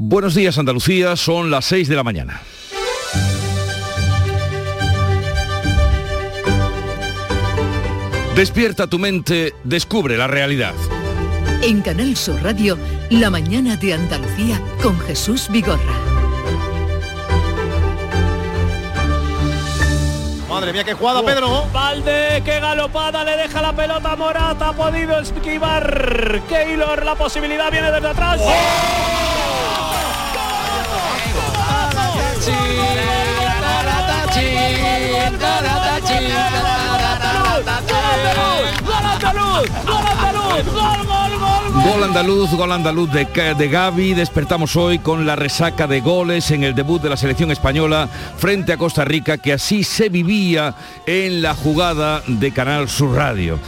Buenos días Andalucía, son las 6 de la mañana. Despierta tu mente, descubre la realidad. En Canal Sur Radio, La mañana de Andalucía con Jesús Vigorra. Madre mía, qué jugada, Pedro. Valde, qué galopada, le deja la pelota Morata, ha podido esquivar Keylor, la posibilidad viene desde atrás. Gol andaluz, gol andaluz de, de Gaby. Despertamos hoy con la resaca de goles en el debut de la selección española frente a Costa Rica, que así se vivía en la jugada de Canal Sur Radio.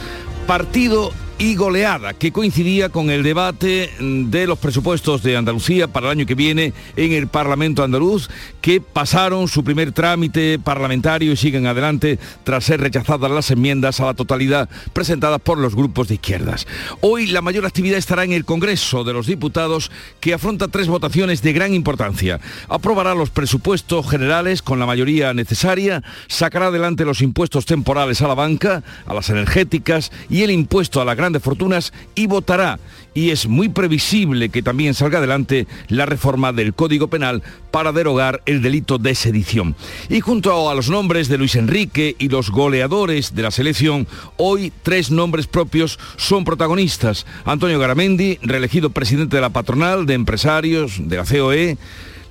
Partido y goleada que coincidía con el debate de los presupuestos de Andalucía para el año que viene en el Parlamento andaluz que pasaron su primer trámite parlamentario y siguen adelante tras ser rechazadas las enmiendas a la totalidad presentadas por los grupos de izquierdas. Hoy la mayor actividad estará en el Congreso de los Diputados que afronta tres votaciones de gran importancia. Aprobará los presupuestos generales con la mayoría necesaria, sacará adelante los impuestos temporales a la banca, a las energéticas y el impuesto a la gran de fortunas y votará. Y es muy previsible que también salga adelante la reforma del Código Penal para derogar el delito de sedición. Y junto a los nombres de Luis Enrique y los goleadores de la selección, hoy tres nombres propios son protagonistas. Antonio Garamendi, reelegido presidente de la patronal de empresarios de la COE,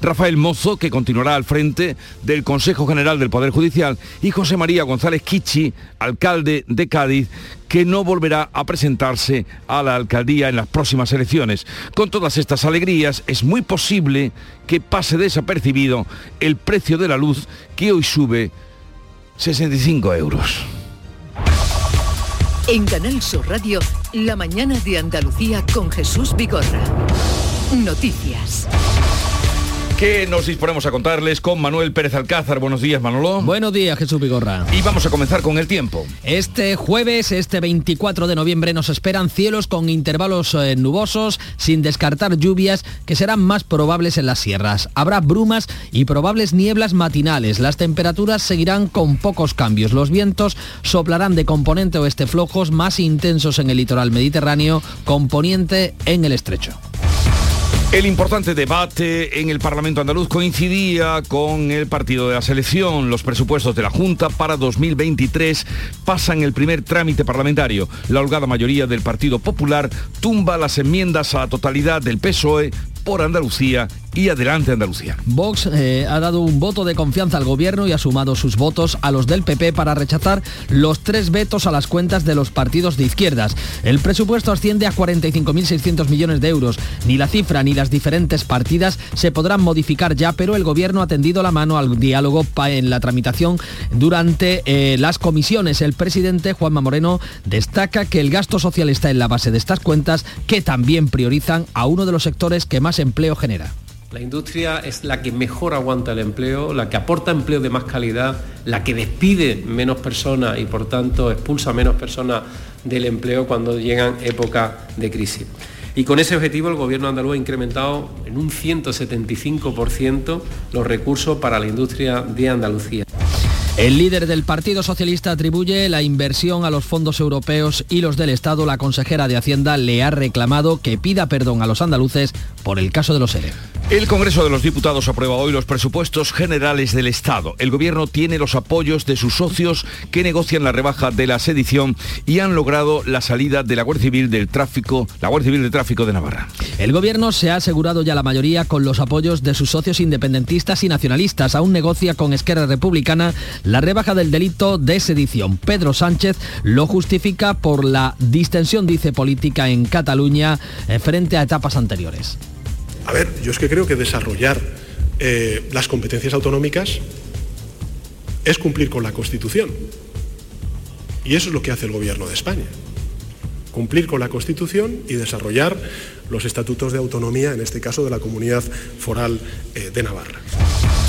Rafael Mozo, que continuará al frente del Consejo General del Poder Judicial, y José María González Kichi, alcalde de Cádiz, que no volverá a presentarse a la alcaldía en las próximas elecciones. Con todas estas alegrías, es muy posible que pase desapercibido el precio de la luz, que hoy sube 65 euros. En Canal Sur Radio, la mañana de Andalucía con Jesús Vigorra. Noticias. ¿Qué nos disponemos a contarles con Manuel Pérez Alcázar? Buenos días, Manolo. Buenos días, Jesús Vigorra. Y vamos a comenzar con el tiempo. Este jueves, este 24 de noviembre, nos esperan cielos con intervalos eh, nubosos, sin descartar lluvias que serán más probables en las sierras. Habrá brumas y probables nieblas matinales. Las temperaturas seguirán con pocos cambios. Los vientos soplarán de componente oeste flojos, más intensos en el litoral mediterráneo, componente en el estrecho. El importante debate en el Parlamento andaluz coincidía con el partido de la selección. Los presupuestos de la Junta para 2023 pasan el primer trámite parlamentario. La holgada mayoría del Partido Popular tumba las enmiendas a la totalidad del PSOE por Andalucía y adelante Andalucía. Vox eh, ha dado un voto de confianza al gobierno y ha sumado sus votos a los del PP para rechazar los tres vetos a las cuentas de los partidos de izquierdas. El presupuesto asciende a 45.600 millones de euros. Ni la cifra ni las diferentes partidas se podrán modificar ya, pero el gobierno ha tendido la mano al diálogo en la tramitación durante eh, las comisiones. El presidente Juanma Moreno destaca que el gasto social está en la base de estas cuentas que también priorizan a uno de los sectores que más empleo genera. La industria es la que mejor aguanta el empleo, la que aporta empleo de más calidad, la que despide menos personas y por tanto expulsa menos personas del empleo cuando llegan épocas de crisis. Y con ese objetivo el Gobierno andaluz ha incrementado en un 175% los recursos para la industria de Andalucía. El líder del Partido Socialista atribuye la inversión a los fondos europeos y los del Estado. La consejera de Hacienda le ha reclamado que pida perdón a los andaluces por el caso de los ERE. El Congreso de los Diputados aprueba hoy los presupuestos generales del Estado. El Gobierno tiene los apoyos de sus socios que negocian la rebaja de la sedición y han logrado la salida de la Guardia Civil del Tráfico, la Guardia Civil de Tráfico de Navarra. El Gobierno se ha asegurado ya la mayoría con los apoyos de sus socios independentistas y nacionalistas. Aún negocia con Esquerra Republicana la rebaja del delito de sedición. Pedro Sánchez lo justifica por la distensión, dice, política en Cataluña eh, frente a etapas anteriores. A ver, yo es que creo que desarrollar eh, las competencias autonómicas es cumplir con la Constitución. Y eso es lo que hace el Gobierno de España. Cumplir con la Constitución y desarrollar los estatutos de autonomía, en este caso de la Comunidad Foral eh, de Navarra.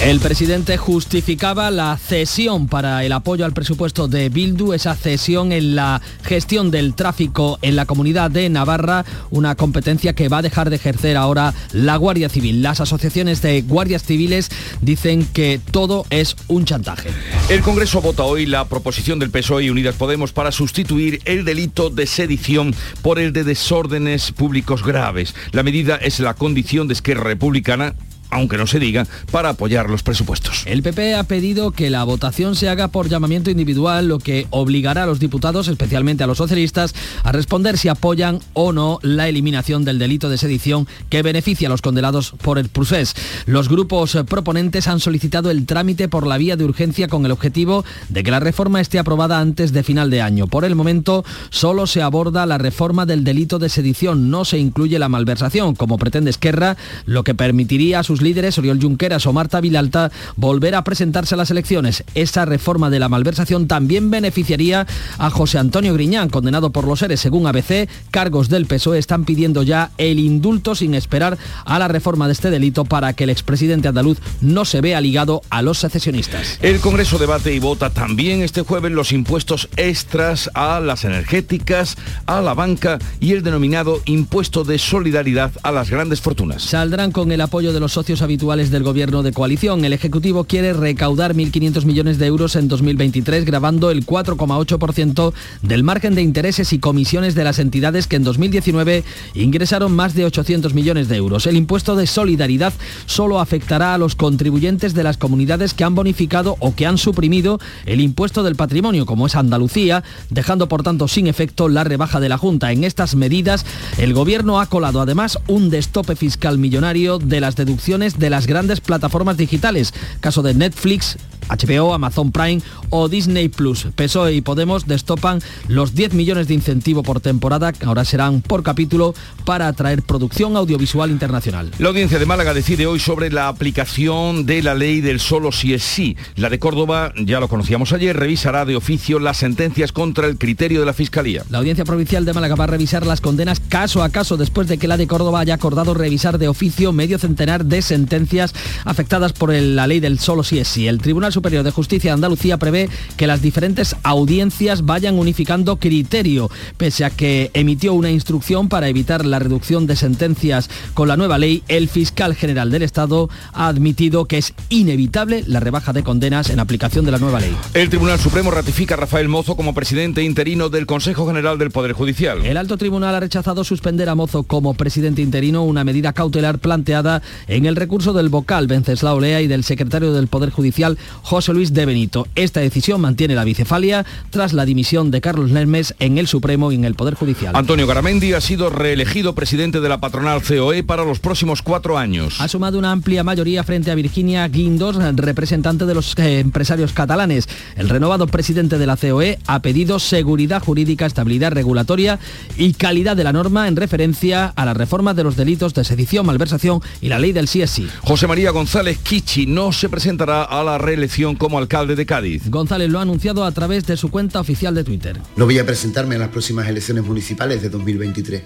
El presidente justificaba la cesión para el apoyo al presupuesto de Bildu, esa cesión en la gestión del tráfico en la comunidad de Navarra, una competencia que va a dejar de ejercer ahora la Guardia Civil. Las asociaciones de guardias civiles dicen que todo es un chantaje. El Congreso vota hoy la proposición del PSOE y Unidas Podemos para sustituir el delito de sedición por el de desórdenes públicos graves. La medida es la condición de Esquerra Republicana aunque no se diga, para apoyar los presupuestos. El PP ha pedido que la votación se haga por llamamiento individual, lo que obligará a los diputados, especialmente a los socialistas, a responder si apoyan o no la eliminación del delito de sedición que beneficia a los condenados por el procés. Los grupos proponentes han solicitado el trámite por la vía de urgencia con el objetivo de que la reforma esté aprobada antes de final de año. Por el momento, solo se aborda la reforma del delito de sedición, no se incluye la malversación, como pretende Esquerra, lo que permitiría a sus líderes, Oriol Junqueras o Marta Vilalta, volver a presentarse a las elecciones. Esa reforma de la malversación también beneficiaría a José Antonio Griñán, condenado por los seres según ABC. Cargos del PSOE están pidiendo ya el indulto sin esperar a la reforma de este delito para que el expresidente andaluz no se vea ligado a los secesionistas. El Congreso debate y vota también este jueves los impuestos extras a las energéticas, a la banca y el denominado impuesto de solidaridad a las grandes fortunas. Saldrán con el apoyo de los socios habituales del gobierno de coalición. El Ejecutivo quiere recaudar 1.500 millones de euros en 2023, grabando el 4,8% del margen de intereses y comisiones de las entidades que en 2019 ingresaron más de 800 millones de euros. El impuesto de solidaridad solo afectará a los contribuyentes de las comunidades que han bonificado o que han suprimido el impuesto del patrimonio, como es Andalucía, dejando por tanto sin efecto la rebaja de la Junta. En estas medidas, el Gobierno ha colado además un destope fiscal millonario de las deducciones de las grandes plataformas digitales, caso de Netflix, HBO, Amazon Prime o Disney Plus. PSOE y Podemos destopan los 10 millones de incentivo por temporada, que ahora serán por capítulo, para atraer producción audiovisual internacional. La audiencia de Málaga decide hoy sobre la aplicación de la ley del solo si es sí. La de Córdoba, ya lo conocíamos ayer, revisará de oficio las sentencias contra el criterio de la Fiscalía. La audiencia provincial de Málaga va a revisar las condenas caso a caso después de que la de Córdoba haya acordado revisar de oficio medio centenar de sentencias afectadas por la ley del solo si es sí. El Tribunal Superior de Justicia de Andalucía prevé que las diferentes audiencias vayan unificando criterio, pese a que emitió una instrucción para evitar la reducción de sentencias con la nueva ley, el fiscal general del Estado ha admitido que es inevitable la rebaja de condenas en aplicación de la nueva ley. El Tribunal Supremo ratifica a Rafael Mozo como presidente interino del Consejo General del Poder Judicial. El alto tribunal ha rechazado suspender a Mozo como presidente interino, una medida cautelar planteada en el recurso del vocal Venceslao Lea y del secretario del Poder Judicial José Luis de Benito. Esta decisión mantiene la bicefalia tras la dimisión de Carlos Lermes en el Supremo y en el Poder Judicial. Antonio Garamendi ha sido reelegido presidente de la patronal COE para los próximos cuatro años. Ha sumado una amplia mayoría frente a Virginia Guindos, representante de los eh, empresarios catalanes. El renovado presidente de la COE ha pedido seguridad jurídica, estabilidad regulatoria y calidad de la norma en referencia a la reforma de los delitos de sedición, malversación y la ley del CSI. José María González Kichi no se presentará a la reelección como alcalde de Cádiz. González lo ha anunciado a través de su cuenta oficial de Twitter. No voy a presentarme en las próximas elecciones municipales de 2023.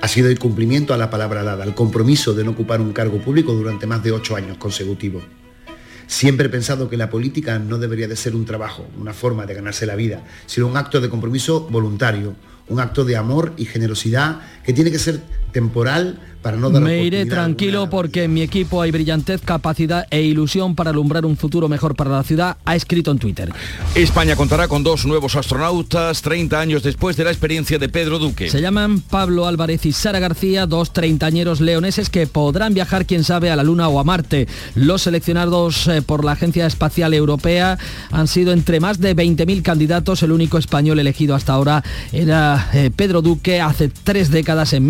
Ha sido el cumplimiento a la palabra dada, el compromiso de no ocupar un cargo público durante más de ocho años consecutivos. Siempre he pensado que la política no debería de ser un trabajo, una forma de ganarse la vida, sino un acto de compromiso voluntario, un acto de amor y generosidad que tiene que ser temporal para no dar Me iré tranquilo porque en mi equipo hay brillantez, capacidad e ilusión para alumbrar un futuro mejor para la ciudad, ha escrito en Twitter. España contará con dos nuevos astronautas 30 años después de la experiencia de Pedro Duque. Se llaman Pablo Álvarez y Sara García, dos treintañeros leoneses que podrán viajar, quién sabe, a la Luna o a Marte. Los seleccionados eh, por la Agencia Espacial Europea han sido entre más de 20.000 candidatos. El único español elegido hasta ahora era eh, Pedro Duque hace tres décadas, en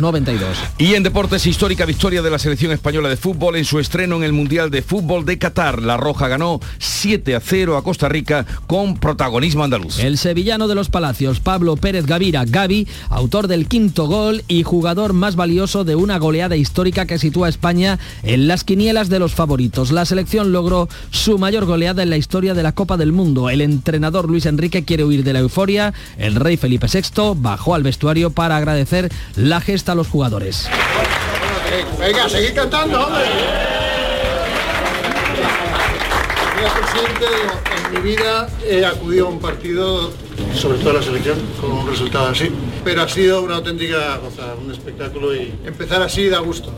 1992. Y en deportes, histórica victoria de la selección española de fútbol en su estreno en el Mundial de Fútbol de Qatar. La Roja ganó 7 a 0 a Costa Rica con protagonismo andaluz. El sevillano de los Palacios, Pablo Pérez Gavira, Gavi, autor del quinto gol y jugador más valioso de una goleada histórica que sitúa a España en las quinielas de los favoritos. La selección logró su mayor goleada en la historia de la Copa del Mundo. El entrenador Luis Enrique quiere huir de la euforia. El rey Felipe VI bajó al vestuario para agradecer la gesta hasta los jugadores. Venga, seguid cantando, hombre. En mi vida eh, he acudido a un partido sobre todo la selección, con un resultado así. Pero ha sido una auténtica gozada, un espectáculo y empezar así da gusto.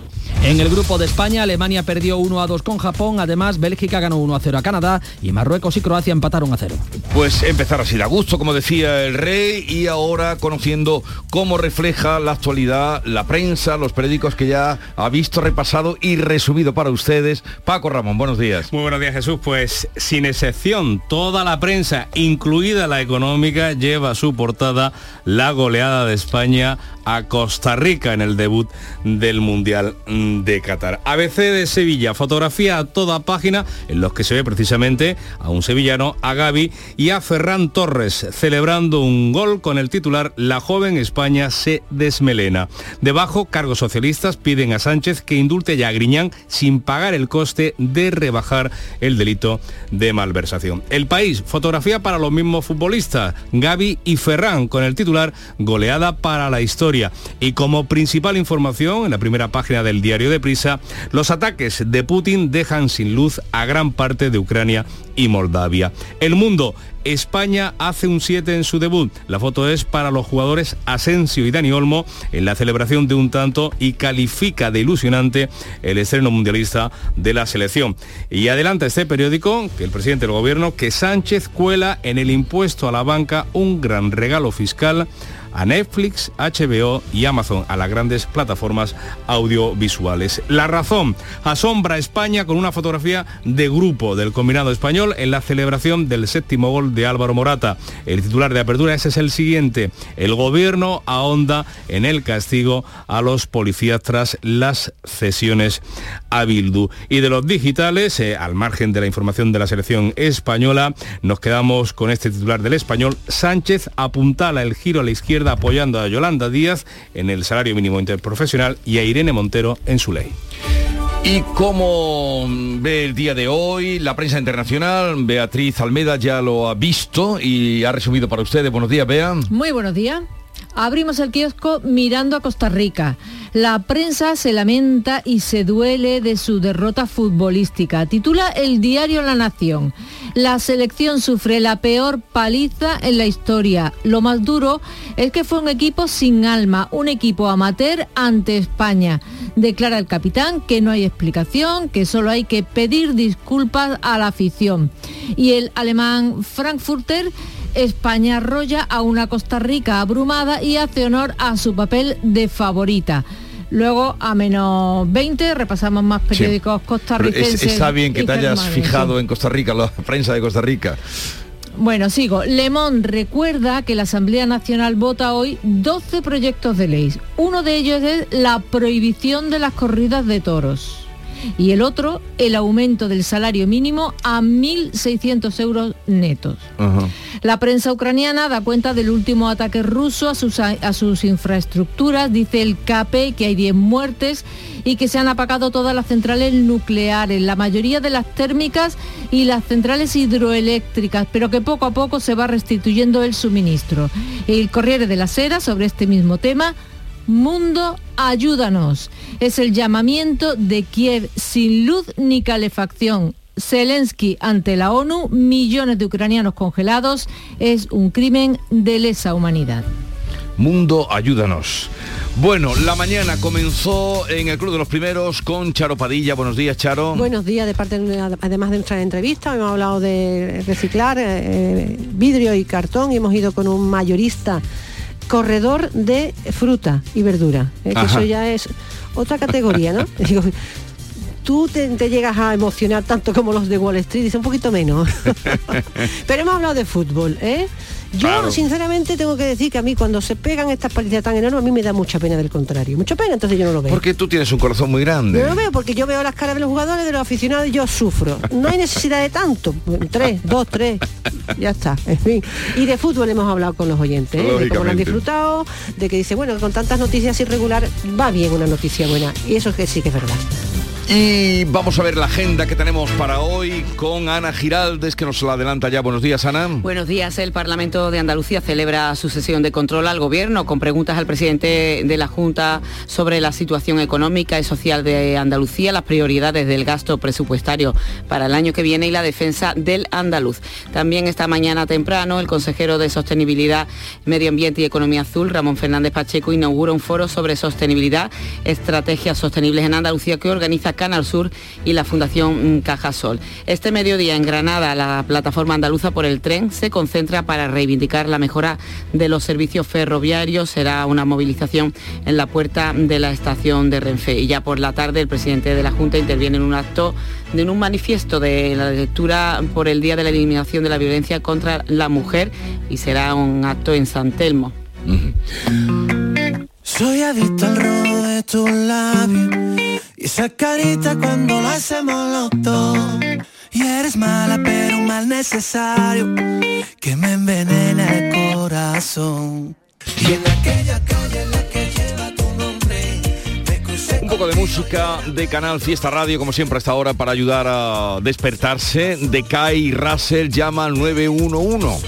En el grupo de España, Alemania perdió 1 a 2 con Japón, además Bélgica ganó 1 a 0 a Canadá y Marruecos y Croacia empataron a 0. Pues empezar así da gusto, como decía el rey, y ahora conociendo cómo refleja la actualidad, la prensa, los periódicos que ya ha visto, repasado y resumido para ustedes. Paco Ramón, buenos días. Muy buenos días Jesús, pues sin excepción, toda la prensa, incluida la económica, lleva su portada la goleada de España a Costa Rica en el debut del Mundial de Qatar. ABC de Sevilla, fotografía a toda página en los que se ve precisamente a un sevillano, a Gaby y a Ferran Torres celebrando un gol con el titular La joven España se desmelena. Debajo, cargos socialistas piden a Sánchez que indulte ya a Griñán sin pagar el coste de rebajar el delito de malversación. El país, fotografía para los mismos futbolistas, Gaby y Ferran con el titular Goleada para la historia. Y como principal información, en la primera página del diario de Prisa, los ataques de Putin dejan sin luz a gran parte de Ucrania y Moldavia. El mundo, España hace un 7 en su debut. La foto es para los jugadores Asensio y Dani Olmo en la celebración de un tanto y califica de ilusionante el estreno mundialista de la selección. Y adelanta este periódico que el presidente del gobierno que Sánchez cuela en el impuesto a la banca un gran regalo fiscal a Netflix, HBO y Amazon, a las grandes plataformas audiovisuales. La razón, asombra a España con una fotografía de grupo del combinado español en la celebración del séptimo gol de Álvaro Morata. El titular de apertura ese es el siguiente. El gobierno ahonda en el castigo a los policías tras las cesiones a Bildu. Y de los digitales, eh, al margen de la información de la selección española, nos quedamos con este titular del español. Sánchez apuntala el giro a la izquierda apoyando a Yolanda Díaz en el salario mínimo interprofesional y a Irene Montero en su ley. ¿Y cómo ve el día de hoy la prensa internacional? Beatriz Almeda ya lo ha visto y ha resumido para ustedes. Buenos días, Bea. Muy buenos días. Abrimos el kiosco mirando a Costa Rica. La prensa se lamenta y se duele de su derrota futbolística. Titula el diario La Nación. La selección sufre la peor paliza en la historia. Lo más duro es que fue un equipo sin alma, un equipo amateur ante España. Declara el capitán que no hay explicación, que solo hay que pedir disculpas a la afición. Y el alemán Frankfurter España arrolla a una Costa Rica abrumada y hace honor a su papel de favorita. Luego, a menos 20, repasamos más periódicos costarricenses. está bien que te hayas fijado en Costa Rica, la prensa de Costa Rica. Bueno, sigo. Lemón recuerda que la Asamblea Nacional vota hoy 12 proyectos de ley. Uno de ellos es la prohibición de las corridas de toros y el otro el aumento del salario mínimo a 1.600 euros netos. La prensa ucraniana da cuenta del último ataque ruso a sus, a sus infraestructuras. Dice el KP que hay 10 muertes y que se han apagado todas las centrales nucleares, la mayoría de las térmicas y las centrales hidroeléctricas, pero que poco a poco se va restituyendo el suministro. El Corriere de la Sera, sobre este mismo tema, Mundo, ayúdanos. Es el llamamiento de Kiev sin luz ni calefacción. Zelensky ante la ONU, millones de ucranianos congelados, es un crimen de lesa humanidad. Mundo, ayúdanos. Bueno, la mañana comenzó en el Club de los Primeros con Charo Padilla. Buenos días, Charo. Buenos días, de parte además de nuestra entrevista, hemos hablado de reciclar eh, vidrio y cartón y hemos ido con un mayorista corredor de fruta y verdura, ¿eh? que eso ya es otra categoría, ¿no? Digo, tú te, llegas a emocionar tanto como los de Wall Street, dice un poquito menos. Pero hemos hablado de fútbol, ¿eh? Yo, sinceramente, tengo que decir que a mí cuando se pegan estas palizas tan enormes, a mí me da mucha pena del contrario. Mucha pena, entonces yo no lo veo. Porque tú tienes un corazón muy grande. No lo veo porque yo veo las caras de los jugadores, de los aficionados y yo sufro. No hay necesidad de tanto. Tres, dos, tres. Ya está. En fin. Y de fútbol hemos hablado con los oyentes, ¿eh? de cómo lo han disfrutado, de que dice, bueno, con tantas noticias irregulares va bien una noticia buena. Y eso es que sí que es verdad. Y vamos a ver la agenda que tenemos para hoy con Ana Giraldes, que nos la adelanta ya. Buenos días, Ana. Buenos días. El Parlamento de Andalucía celebra su sesión de control al Gobierno con preguntas al presidente de la Junta sobre la situación económica y social de Andalucía, las prioridades del gasto presupuestario para el año que viene y la defensa del andaluz. También esta mañana temprano el consejero de Sostenibilidad, Medio Ambiente y Economía Azul, Ramón Fernández Pacheco, inaugura un foro sobre sostenibilidad, estrategias sostenibles en Andalucía que organiza Canal Sur y la Fundación Cajasol. Este mediodía en Granada, la plataforma andaluza por el tren se concentra para reivindicar la mejora de los servicios ferroviarios. Será una movilización en la puerta de la estación de Renfe. Y ya por la tarde el presidente de la Junta interviene en un acto de un manifiesto de la lectura por el Día de la Eliminación de la Violencia contra la Mujer y será un acto en San Telmo. Soy adicto al rojo de tus labios y esa carita cuando lo hacemos los dos. Y eres mala pero un mal necesario que me envenena el corazón. Y en aquella calle en la que lleva tu nombre Un poco de música de Canal Fiesta Radio, como siempre a esta hora, para ayudar a despertarse. De Kai Russell llama al 911.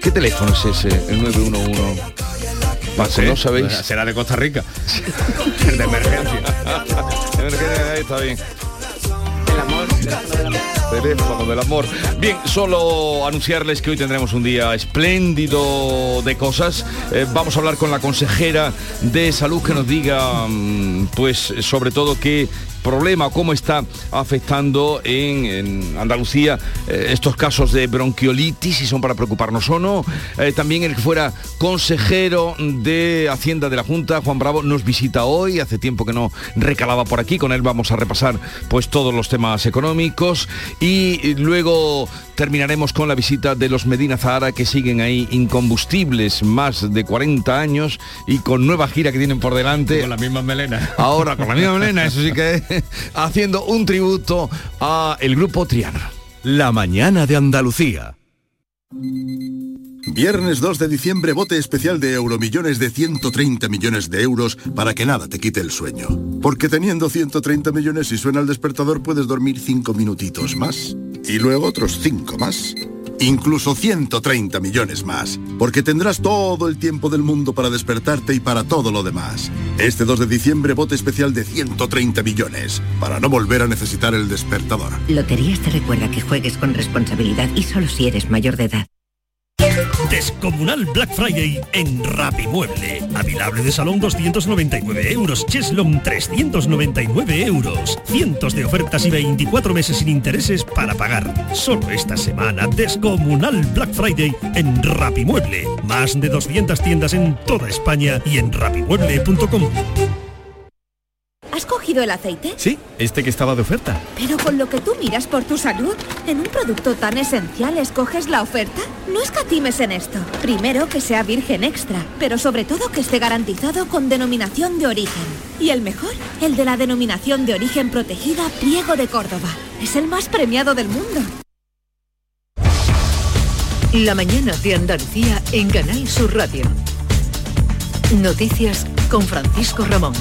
¿Qué teléfono es ese, el 911? ¿No sabéis? Será de Costa Rica. de emergencia. Emergencia, ahí está bien. Teléfono del amor. Bien, solo anunciarles que hoy tendremos un día espléndido de cosas. Eh, vamos a hablar con la consejera de salud que nos diga, mm, pues, sobre todo qué problema, cómo está afectando en, en Andalucía eh, estos casos de bronquiolitis, si son para preocuparnos o no. Eh, también el que fuera consejero de Hacienda de la Junta, Juan Bravo, nos visita hoy. Hace tiempo que no recalaba por aquí. Con él vamos a repasar pues todos los temas económicos y luego terminaremos con la visita de los Medina Zahara que siguen ahí incombustibles más de 40 años y con nueva gira que tienen por delante. Con la misma melena. Ahora con la misma melena, eso sí que es, haciendo un tributo a el grupo Triana. La mañana de Andalucía. Viernes 2 de diciembre, bote especial de Euromillones de 130 millones de euros para que nada te quite el sueño. Porque teniendo 130 millones y suena el despertador puedes dormir 5 minutitos más. Y luego otros 5 más. Incluso 130 millones más. Porque tendrás todo el tiempo del mundo para despertarte y para todo lo demás. Este 2 de diciembre, bote especial de 130 millones. Para no volver a necesitar el despertador. Loterías te recuerda que juegues con responsabilidad y solo si eres mayor de edad. Descomunal Black Friday en Rapimueble. Avilable de salón 299 euros. Cheslom 399 euros. Cientos de ofertas y 24 meses sin intereses para pagar. Solo esta semana Descomunal Black Friday en Rapimueble. Más de 200 tiendas en toda España y en rapimueble.com. ¿Has cogido el aceite? Sí, este que estaba de oferta. Pero con lo que tú miras por tu salud, en un producto tan esencial escoges la oferta. No escatimes en esto. Primero que sea virgen extra, pero sobre todo que esté garantizado con denominación de origen. Y el mejor, el de la denominación de origen protegida Priego de Córdoba. Es el más premiado del mundo. La mañana de Andalucía en Canal Sur Radio. Noticias con Francisco Ramón.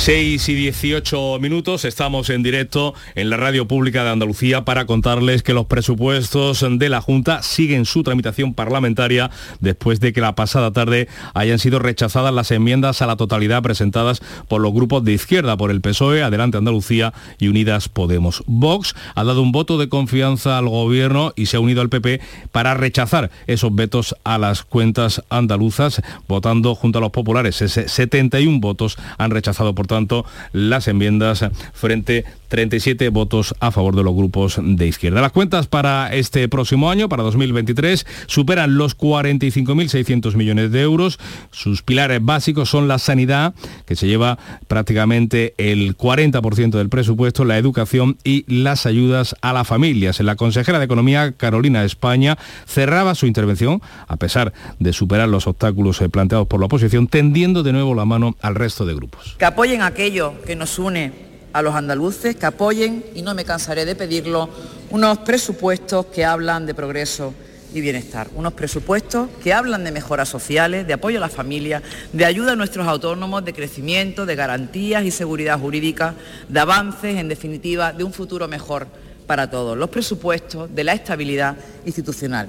6 y 18 minutos, estamos en directo en la radio pública de Andalucía para contarles que los presupuestos de la Junta siguen su tramitación parlamentaria después de que la pasada tarde hayan sido rechazadas las enmiendas a la totalidad presentadas por los grupos de izquierda, por el PSOE, Adelante Andalucía y Unidas Podemos. Vox ha dado un voto de confianza al gobierno y se ha unido al PP para rechazar esos vetos a las cuentas andaluzas, votando junto a los populares. Ese 71 votos han rechazado por tanto, las enmiendas frente 37 votos a favor de los grupos de izquierda. Las cuentas para este próximo año, para 2023, superan los 45.600 millones de euros. Sus pilares básicos son la sanidad, que se lleva prácticamente el 40% del presupuesto, la educación y las ayudas a las familias. La consejera de Economía, Carolina España, cerraba su intervención, a pesar de superar los obstáculos planteados por la oposición, tendiendo de nuevo la mano al resto de grupos. Que apoyen aquello que nos une a los andaluces, que apoyen, y no me cansaré de pedirlo, unos presupuestos que hablan de progreso, y bienestar. Unos presupuestos que hablan de mejoras sociales, de apoyo a la familia, de ayuda a nuestros autónomos, de crecimiento, de garantías y seguridad jurídica, de avances, en definitiva, de un futuro mejor para todos. Los presupuestos de la estabilidad institucional.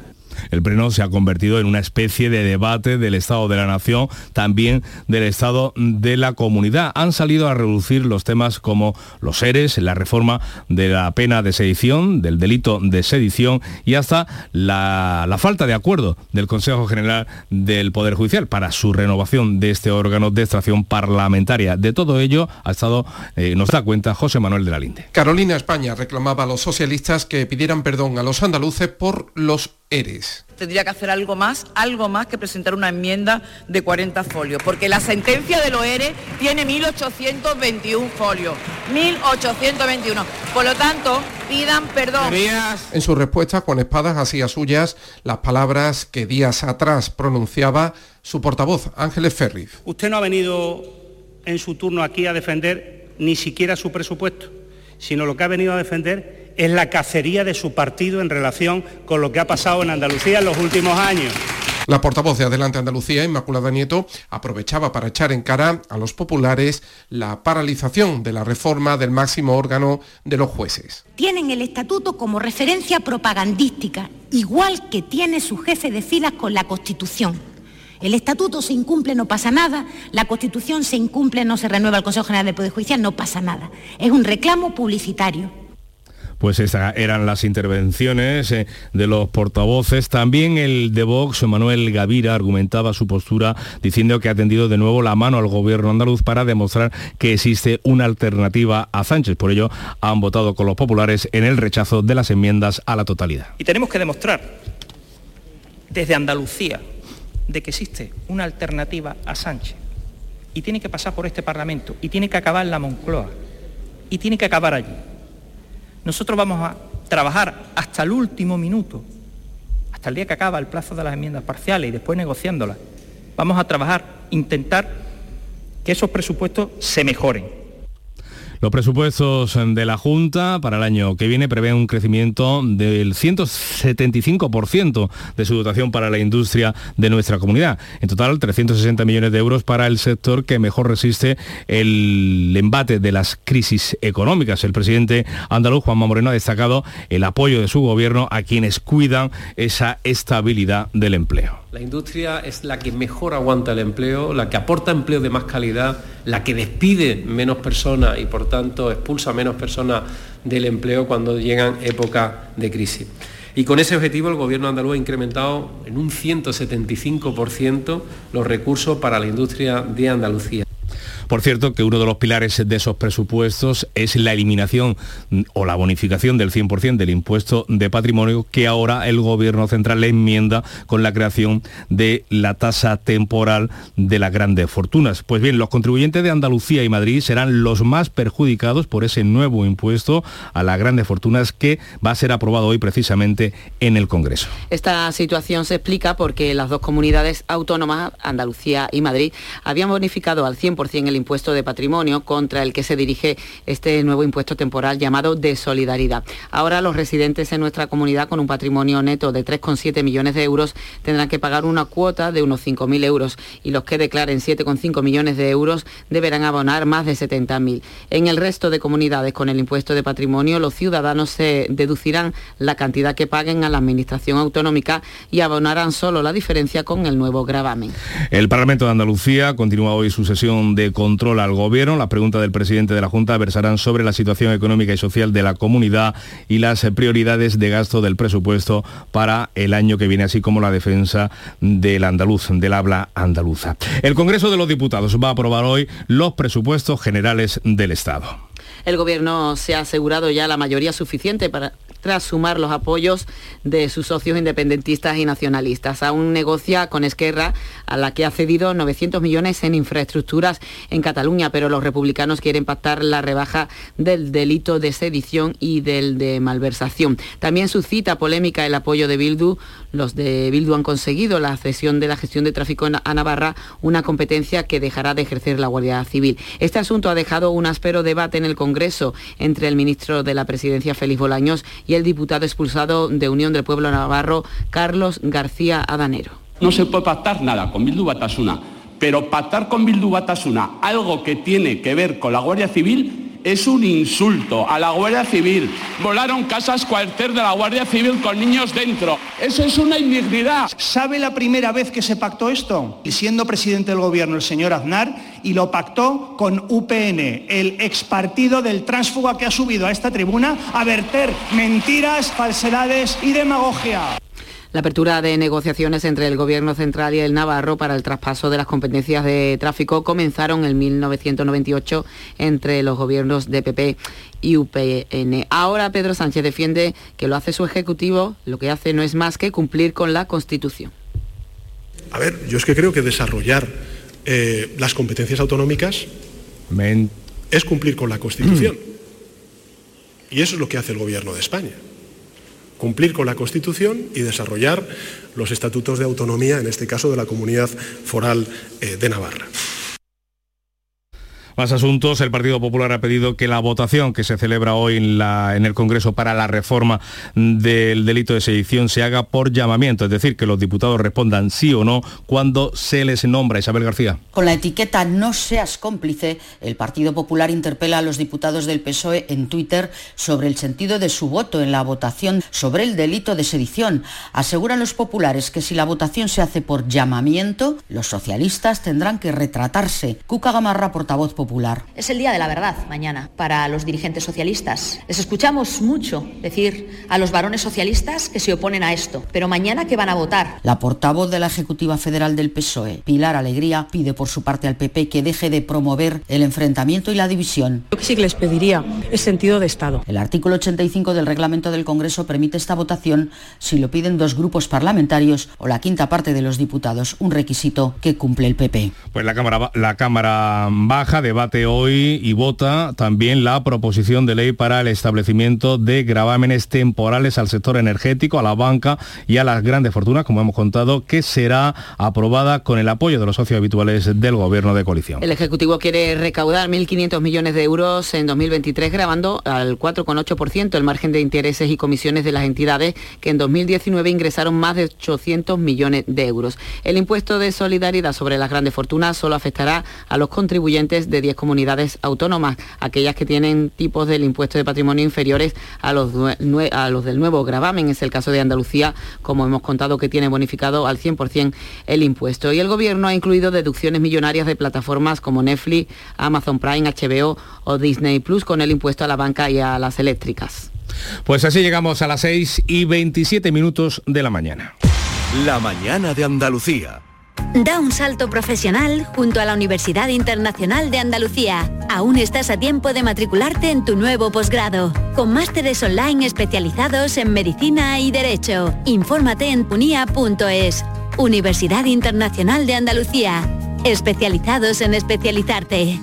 El Pleno se ha convertido en una especie de debate del Estado de la Nación, también del Estado de la Comunidad. Han salido a reducir los temas como los seres, la reforma de la pena de sedición, del delito de sedición y hasta la, falta de acuerdo del Consejo General del Poder Judicial para su renovación de este órgano de extracción parlamentaria. De todo ello ha estado, eh, nos da cuenta José Manuel de la Linde. Carolina España reclamaba a los socialistas que pidieran perdón a los andaluces por los eres. Tendría que hacer algo más, algo más que presentar una enmienda de 40 folios, porque la sentencia de los ERE tiene 1.821 folios. 1.821. Por lo tanto, pidan perdón. En su respuesta, Juan Espadas hacía suyas las palabras que días atrás pronunciaba su portavoz, Ángeles Ferriz. Usted no ha venido en su turno aquí a defender ni siquiera su presupuesto, sino lo que ha venido a defender es la cacería de su partido en relación con lo que ha pasado en Andalucía en los últimos años. La portavoz de Adelante Andalucía, Inmaculada Nieto, aprovechaba para echar en cara a los populares la paralización de la reforma del máximo órgano de los jueces. Tienen el estatuto como referencia propagandística, igual que tiene su jefe de filas con la Constitución. El estatuto se incumple, no pasa nada. La Constitución se incumple, no se renueva el Consejo General del Poder Judicial, no pasa nada. Es un reclamo publicitario. Pues esas eran las intervenciones eh, de los portavoces. También el de Vox, Manuel Gavira, argumentaba su postura diciendo que ha tendido de nuevo la mano al gobierno andaluz para demostrar que existe una alternativa a Sánchez. Por ello han votado con los populares en el rechazo de las enmiendas a la totalidad. Y tenemos que demostrar desde Andalucía de que existe una alternativa a Sánchez. Y tiene que pasar por este Parlamento. Y tiene que acabar en la Moncloa. Y tiene que acabar allí. Nosotros vamos a trabajar hasta el último minuto, hasta el día que acaba el plazo de las enmiendas parciales y después negociándolas. Vamos a trabajar, intentar que esos presupuestos se mejoren los presupuestos de la Junta para el año que viene prevén un crecimiento del 175% de su dotación para la industria de nuestra comunidad. En total, 360 millones de euros para el sector que mejor resiste el embate de las crisis económicas. El presidente andaluz, Juanma Moreno, ha destacado el apoyo de su gobierno a quienes cuidan esa estabilidad del empleo. La industria es la que mejor aguanta el empleo, la que aporta empleo de más calidad, la que despide menos personas y por tanto expulsa menos personas del empleo cuando llegan épocas de crisis. Y con ese objetivo el Gobierno andaluz ha incrementado en un 175% los recursos para la industria de Andalucía. Por cierto, que uno de los pilares de esos presupuestos es la eliminación o la bonificación del 100% del impuesto de patrimonio que ahora el Gobierno central le enmienda con la creación de la tasa temporal de las grandes fortunas. Pues bien, los contribuyentes de Andalucía y Madrid serán los más perjudicados por ese nuevo impuesto a las grandes fortunas que va a ser aprobado hoy precisamente en el Congreso. Esta situación se explica porque las dos comunidades autónomas, Andalucía y Madrid, habían bonificado al 100% el impuesto de patrimonio contra el que se dirige este nuevo impuesto temporal llamado de solidaridad. Ahora los residentes en nuestra comunidad con un patrimonio neto de 3,7 millones de euros tendrán que pagar una cuota de unos 5.000 euros y los que declaren 7,5 millones de euros deberán abonar más de 70.000. En el resto de comunidades con el impuesto de patrimonio los ciudadanos se deducirán la cantidad que paguen a la Administración Autonómica y abonarán solo la diferencia con el nuevo gravamen. El Parlamento de Andalucía continúa hoy su sesión de controla al Gobierno. Las preguntas del presidente de la Junta versarán sobre la situación económica y social de la comunidad y las prioridades de gasto del presupuesto para el año que viene, así como la defensa del andaluz, del habla andaluza. El Congreso de los Diputados va a aprobar hoy los presupuestos generales del Estado. El Gobierno se ha asegurado ya la mayoría suficiente para tras sumar los apoyos de sus socios independentistas y nacionalistas. Aún negocia con Esquerra, a la que ha cedido 900 millones en infraestructuras en Cataluña, pero los republicanos quieren pactar la rebaja del delito de sedición y del de malversación. También suscita polémica el apoyo de Bildu. Los de Bildu han conseguido la cesión de la gestión de tráfico a Navarra, una competencia que dejará de ejercer la Guardia Civil. Este asunto ha dejado un áspero debate en el Congreso entre el ministro de la Presidencia, Félix Bolaños, y y el diputado expulsado de Unión del Pueblo Navarro, Carlos García Adanero. No se puede pactar nada con Bildu Batasuna, pero pactar con Bildu Batasuna algo que tiene que ver con la Guardia Civil es un insulto a la Guardia Civil. Volaron casas cuartel de la Guardia Civil con niños dentro. Eso es una indignidad. ¿Sabe la primera vez que se pactó esto? Y siendo presidente del gobierno el señor Aznar y lo pactó con UPN, el ex partido del tránsfuga que ha subido a esta tribuna a verter mentiras, falsedades y demagogia. La apertura de negociaciones entre el Gobierno Central y el Navarro para el traspaso de las competencias de tráfico comenzaron en 1998 entre los gobiernos de PP y UPN. Ahora Pedro Sánchez defiende que lo hace su Ejecutivo, lo que hace no es más que cumplir con la Constitución. A ver, yo es que creo que desarrollar eh, las competencias autonómicas es cumplir con la Constitución. y eso es lo que hace el Gobierno de España cumplir con la Constitución y desarrollar los estatutos de autonomía, en este caso de la Comunidad Foral eh, de Navarra. Más asuntos. El Partido Popular ha pedido que la votación que se celebra hoy en, la, en, el Congreso para la reforma del delito de sedición se haga por llamamiento, es decir, que los diputados respondan sí o no cuando se les nombra. Isabel García. Con la etiqueta no seas cómplice, el Partido Popular interpela a los diputados del PSOE en Twitter sobre el sentido de su voto en la votación sobre el delito de sedición. Aseguran los populares que si la votación se hace por llamamiento, los socialistas tendrán que retratarse. Cuca Gamarra, portavoz popular. Es el día de la verdad mañana para los dirigentes socialistas. Les escuchamos mucho decir a los varones socialistas que se oponen a esto, pero mañana que van a votar. La portavoz de la Ejecutiva Federal del PSOE, Pilar Alegría, pide por su parte al PP que deje de promover el enfrentamiento y la división. Lo que sí que les pediría es sentido de Estado. El artículo 85 del reglamento del Congreso permite esta votación si lo piden dos grupos parlamentarios o la quinta parte de los diputados, un requisito que cumple el PP. Pues la Cámara, la cámara Baja debate hoy y vota también la proposición de ley para el establecimiento de gravámenes temporales al sector energético, a la banca y a las grandes fortunas, como hemos contado, que será aprobada con el apoyo de los socios habituales del Gobierno de coalición. El Ejecutivo quiere recaudar 1.500 millones de euros en 2023, grabando al 4,8% el margen de intereses y comisiones de las entidades que en 2019 ingresaron más de 800 millones de euros. El impuesto de solidaridad sobre las grandes fortunas solo afectará a los contribuyentes de 10 comunidades autónomas, aquellas que tienen tipos del impuesto de patrimonio inferiores a los, a los del nuevo gravamen. Es el caso de Andalucía, como hemos contado, que tiene bonificado al 100% el impuesto. Y el Gobierno ha incluido deducciones millonarias de plataformas como Netflix, Amazon Prime, HBO o Disney Plus con el impuesto a la banca y a las eléctricas. Pues así llegamos a las 6 y 27 minutos de la mañana. La mañana de Andalucía. Da un salto profesional junto a la Universidad Internacional de Andalucía. Aún estás a tiempo de matricularte en tu nuevo posgrado, con másteres online especializados en medicina y derecho. Infórmate en punia.es. Universidad Internacional de Andalucía. Especializados en especializarte.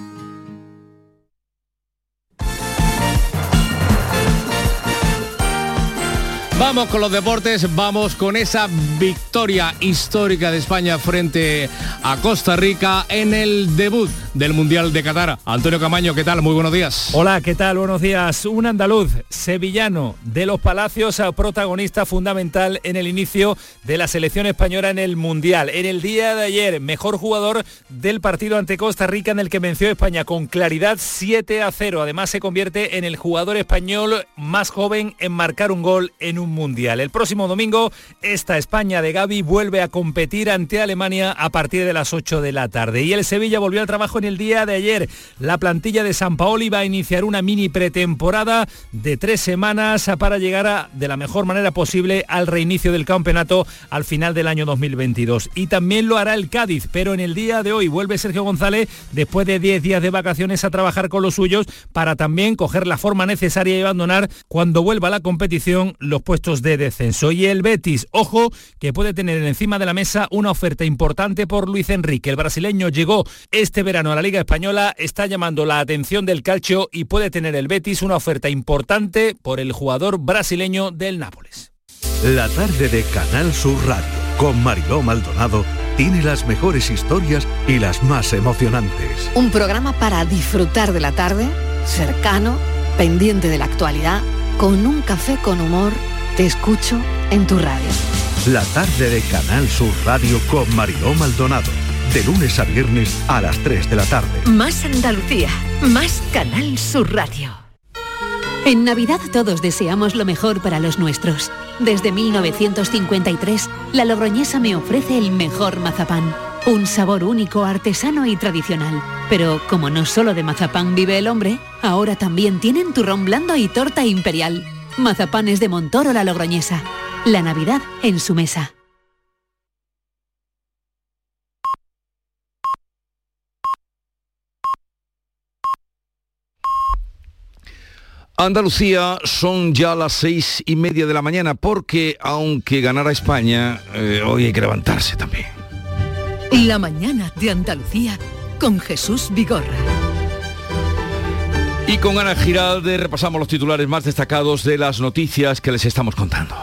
Vamos con los deportes, vamos con esa victoria histórica de España frente a Costa Rica en el debut del Mundial de Qatar. Antonio Camaño, ¿qué tal? Muy buenos días. Hola, ¿qué tal? Buenos días. Un andaluz sevillano de los Palacios, protagonista fundamental en el inicio de la selección española en el Mundial. En el día de ayer, mejor jugador del partido ante Costa Rica en el que venció España con claridad 7 a 0. Además se convierte en el jugador español más joven en marcar un gol en un mundial. El próximo domingo, esta España de Gaby vuelve a competir ante Alemania a partir de las 8 de la tarde. Y el Sevilla volvió al trabajo en el día de ayer. La plantilla de San Paoli va a iniciar una mini pretemporada de tres semanas para llegar a, de la mejor manera posible al reinicio del campeonato al final del año 2022. Y también lo hará el Cádiz, pero en el día de hoy vuelve Sergio González después de 10 días de vacaciones a trabajar con los suyos para también coger la forma necesaria y abandonar cuando vuelva a la competición los puestos de descenso. Y el Betis, ojo, que puede tener encima de la mesa una oferta importante por Luis Enrique. El brasileño llegó este verano a la Liga Española, está llamando la atención del calcio y puede tener el Betis una oferta importante por el jugador brasileño del Nápoles. La tarde de Canal Sur Radio con Mariló Maldonado tiene las mejores historias y las más emocionantes. Un programa para disfrutar de la tarde, cercano, pendiente de la actualidad con un café con humor, te escucho en tu radio. La tarde de Canal Sur Radio con Mariló Maldonado. De lunes a viernes a las 3 de la tarde. Más Andalucía, más Canal Sur Radio. En Navidad todos deseamos lo mejor para los nuestros. Desde 1953, la Logroñesa me ofrece el mejor mazapán. Un sabor único, artesano y tradicional. Pero como no solo de mazapán vive el hombre, ahora también tienen turrón blando y torta imperial. Mazapanes de Montoro la Logroñesa. La Navidad en su mesa. Andalucía son ya las seis y media de la mañana porque aunque ganara España, eh, hoy hay que levantarse también. La mañana de Andalucía con Jesús Vigorra. Y con Ana Giralde repasamos los titulares más destacados de las noticias que les estamos contando.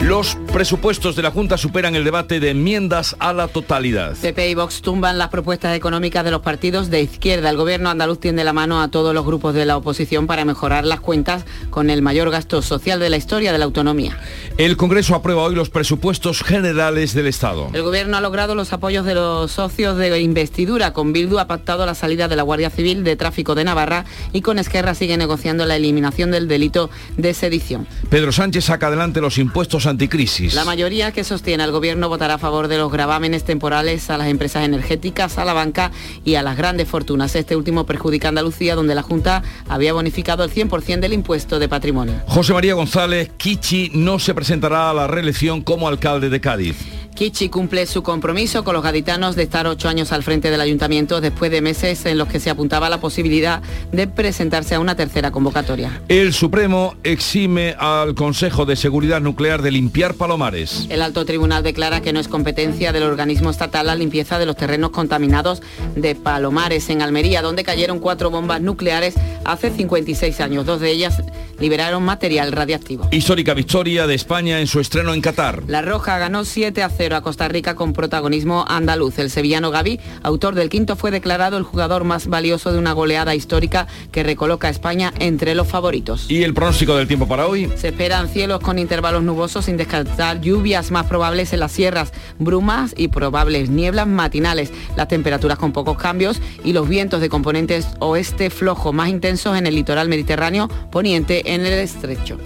Los presupuestos de la Junta superan el debate de enmiendas a la totalidad. PP y Vox tumban las propuestas económicas de los partidos de izquierda. El gobierno andaluz tiende la mano a todos los grupos de la oposición para mejorar las cuentas con el mayor gasto social de la historia de la autonomía. El Congreso aprueba hoy los presupuestos generales del Estado. El gobierno ha logrado los apoyos de los socios de investidura. Con Bildu ha pactado la salida de la Guardia Civil de Tráfico de Navarra y con Esquerra sigue negociando la eliminación del delito de sedición. Pedro Sánchez saca adelante los impuestos anticrisis. La mayoría que sostiene al gobierno votará a favor de los gravámenes temporales a las empresas energéticas, a la banca y a las grandes fortunas. Este último perjudica a Andalucía, donde la Junta había bonificado el 100% del impuesto de patrimonio. José María González Kichi no se presentará a la reelección como alcalde de Cádiz. Kichi cumple su compromiso con los gaditanos de estar ocho años al frente del ayuntamiento después de meses en los que se apuntaba la posibilidad de presentarse a una tercera convocatoria. El Supremo exime al Consejo de Seguridad Nuclear de limpiar palomares. El alto tribunal declara que no es competencia del organismo estatal la limpieza de los terrenos contaminados de palomares en Almería, donde cayeron cuatro bombas nucleares hace 56 años. Dos de ellas liberaron material radiactivo. Histórica victoria de España en su estreno en Qatar. La Roja ganó 7 a 0 a Costa Rica con protagonismo andaluz. El sevillano Gaby, autor del quinto, fue declarado el jugador más valioso de una goleada histórica que recoloca a España entre los favoritos. ¿Y el pronóstico del tiempo para hoy? Se esperan cielos con intervalos nubosos sin descartar lluvias más probables en las sierras, brumas y probables nieblas matinales, las temperaturas con pocos cambios y los vientos de componentes oeste flojo más intensos en el litoral mediterráneo, poniente en el estrecho.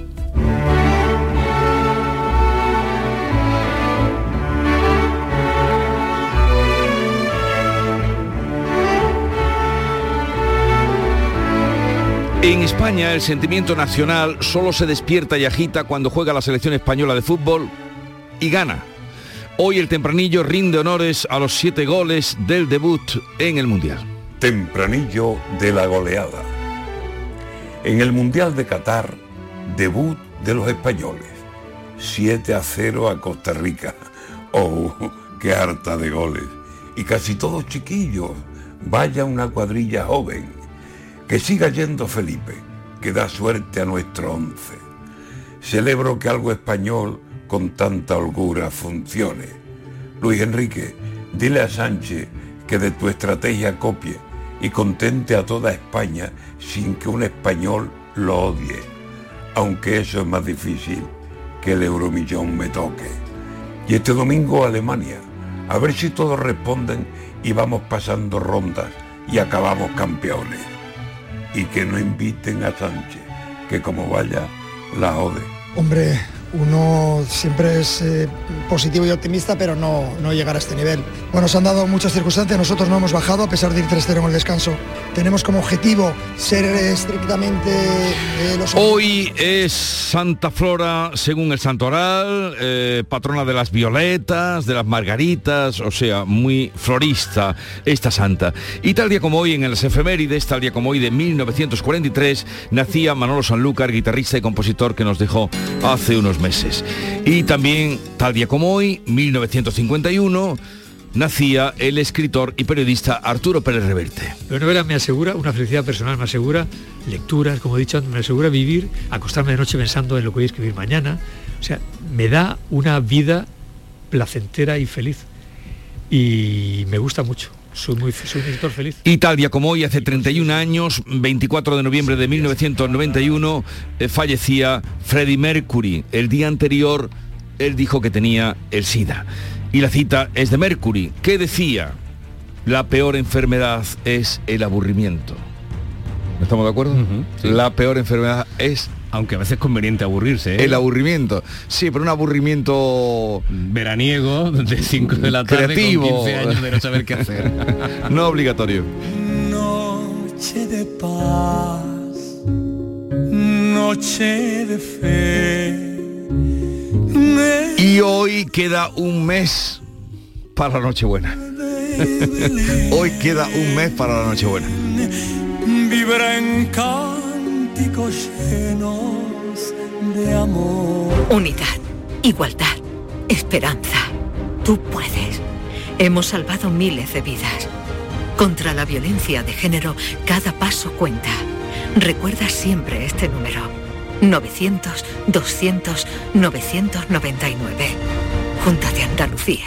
En España el sentimiento nacional solo se despierta y agita cuando juega la selección española de fútbol y gana. Hoy el tempranillo rinde honores a los siete goles del debut en el Mundial. Tempranillo de la goleada. En el Mundial de Qatar, debut de los españoles. 7 a 0 a Costa Rica. Oh, qué harta de goles. Y casi todos chiquillos. Vaya una cuadrilla joven. Que siga yendo Felipe, que da suerte a nuestro once. Celebro que algo español con tanta holgura funcione. Luis Enrique, dile a Sánchez que de tu estrategia copie y contente a toda España sin que un español lo odie, aunque eso es más difícil que el euromillón me toque. Y este domingo Alemania, a ver si todos responden y vamos pasando rondas y acabamos campeones. Y que no inviten a Sánchez, que como vaya, la ode. Hombre, uno siempre es eh, positivo y optimista, pero no, no llegar a este nivel. Bueno, se han dado muchas circunstancias, nosotros no hemos bajado a pesar de ir 3-0 en el descanso. Tenemos como objetivo ser estrictamente eh, los... Hoy es Santa Flora, según el santoral, eh, patrona de las violetas, de las margaritas, o sea, muy florista esta santa. Y tal día como hoy en las efemérides, tal día como hoy de 1943, nacía Manolo Sanlúcar, guitarrista y compositor que nos dejó hace unos meses. Y también, tal día como hoy, 1951, nacía el escritor y periodista Arturo Pérez Reverte. La novela me asegura una felicidad personal, me asegura lecturas, como he dicho, me asegura vivir, acostarme de noche pensando en lo que voy a escribir mañana. O sea, me da una vida placentera y feliz. Y me gusta mucho. Soy muy soy un feliz. Y tal día como hoy, hace 31 años, 24 de noviembre de 1991, eh, fallecía Freddie Mercury. El día anterior, él dijo que tenía el SIDA. Y la cita es de Mercury, que decía, la peor enfermedad es el aburrimiento. ¿Estamos de acuerdo? La peor enfermedad es aunque a veces es conveniente aburrirse. ¿eh? El aburrimiento. Sí, pero un aburrimiento veraniego de 5 de la tarde creativo. con 15 años de no saber qué hacer. no obligatorio. Noche de paz, noche de fe. Y hoy queda un mes para la Nochebuena. hoy queda un mes para la Nochebuena. Vibra en llenos de amor. Unidad, igualdad, esperanza. Tú puedes. Hemos salvado miles de vidas. Contra la violencia de género, cada paso cuenta. Recuerda siempre este número. 900-200-999. Junta de Andalucía.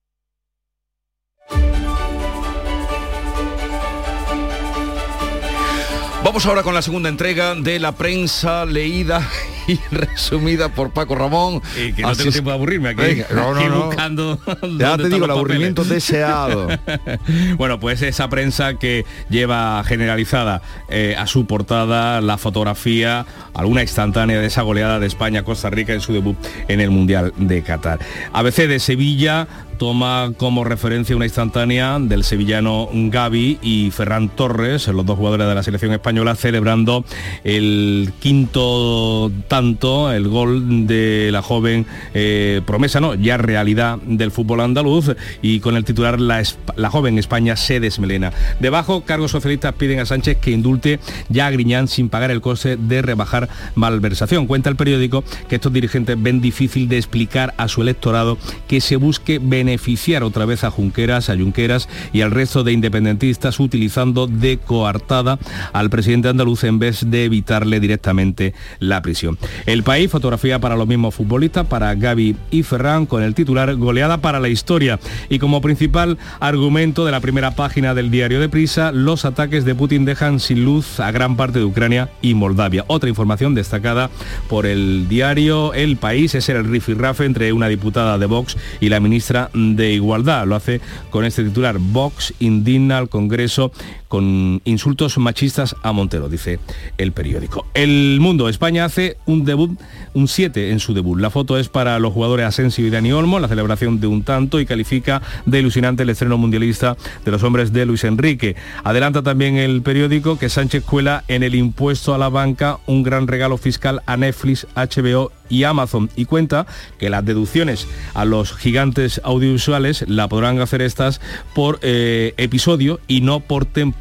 Vamos ahora con la segunda entrega de la prensa leída y resumida por Paco Ramón. Y que no Así tengo tiempo de aburrirme aquí, Venga, no, no, aquí no. buscando Ya te digo, el aburrimiento papeles. deseado. bueno, pues esa prensa que lleva generalizada eh, a su portada la fotografía, alguna instantánea de esa goleada de España-Costa Rica en su debut en el Mundial de Qatar. ABC de Sevilla toma como referencia una instantánea del sevillano Gaby y Ferran Torres, los dos jugadores de la selección española, celebrando el quinto tanto, el gol de la joven eh, promesa, no, ya realidad del fútbol andaluz y con el titular la, la joven España se desmelena. Debajo, cargos socialistas piden a Sánchez que indulte ya a Griñán sin pagar el coste de rebajar malversación. Cuenta el periódico que estos dirigentes ven difícil de explicar a su electorado que se busque beneficiar otra vez a Junqueras, a Junqueras y al resto de independentistas utilizando de coartada al presidente andaluz en vez de evitarle directamente la prisión. El país, fotografía para los mismos futbolistas, para Gaby y Ferran, con el titular Goleada para la historia. Y como principal argumento de la primera página del diario de Prisa, los ataques de Putin dejan sin luz a gran parte de Ucrania y Moldavia. Otra información destacada por el diario El País es el rifirrafe entre una diputada de Vox y la ministra de Igualdad. Lo hace con este titular, Vox indigna al Congreso con insultos machistas a Montero, dice el periódico. El Mundo, España hace un debut, un 7 en su debut. La foto es para los jugadores Asensio y Dani Olmo, la celebración de un tanto y califica de ilusionante el estreno mundialista de los hombres de Luis Enrique. Adelanta también el periódico que Sánchez cuela en el impuesto a la banca un gran regalo fiscal a Netflix, HBO y Amazon y cuenta que las deducciones a los gigantes audiovisuales la podrán hacer estas por eh, episodio y no por temporada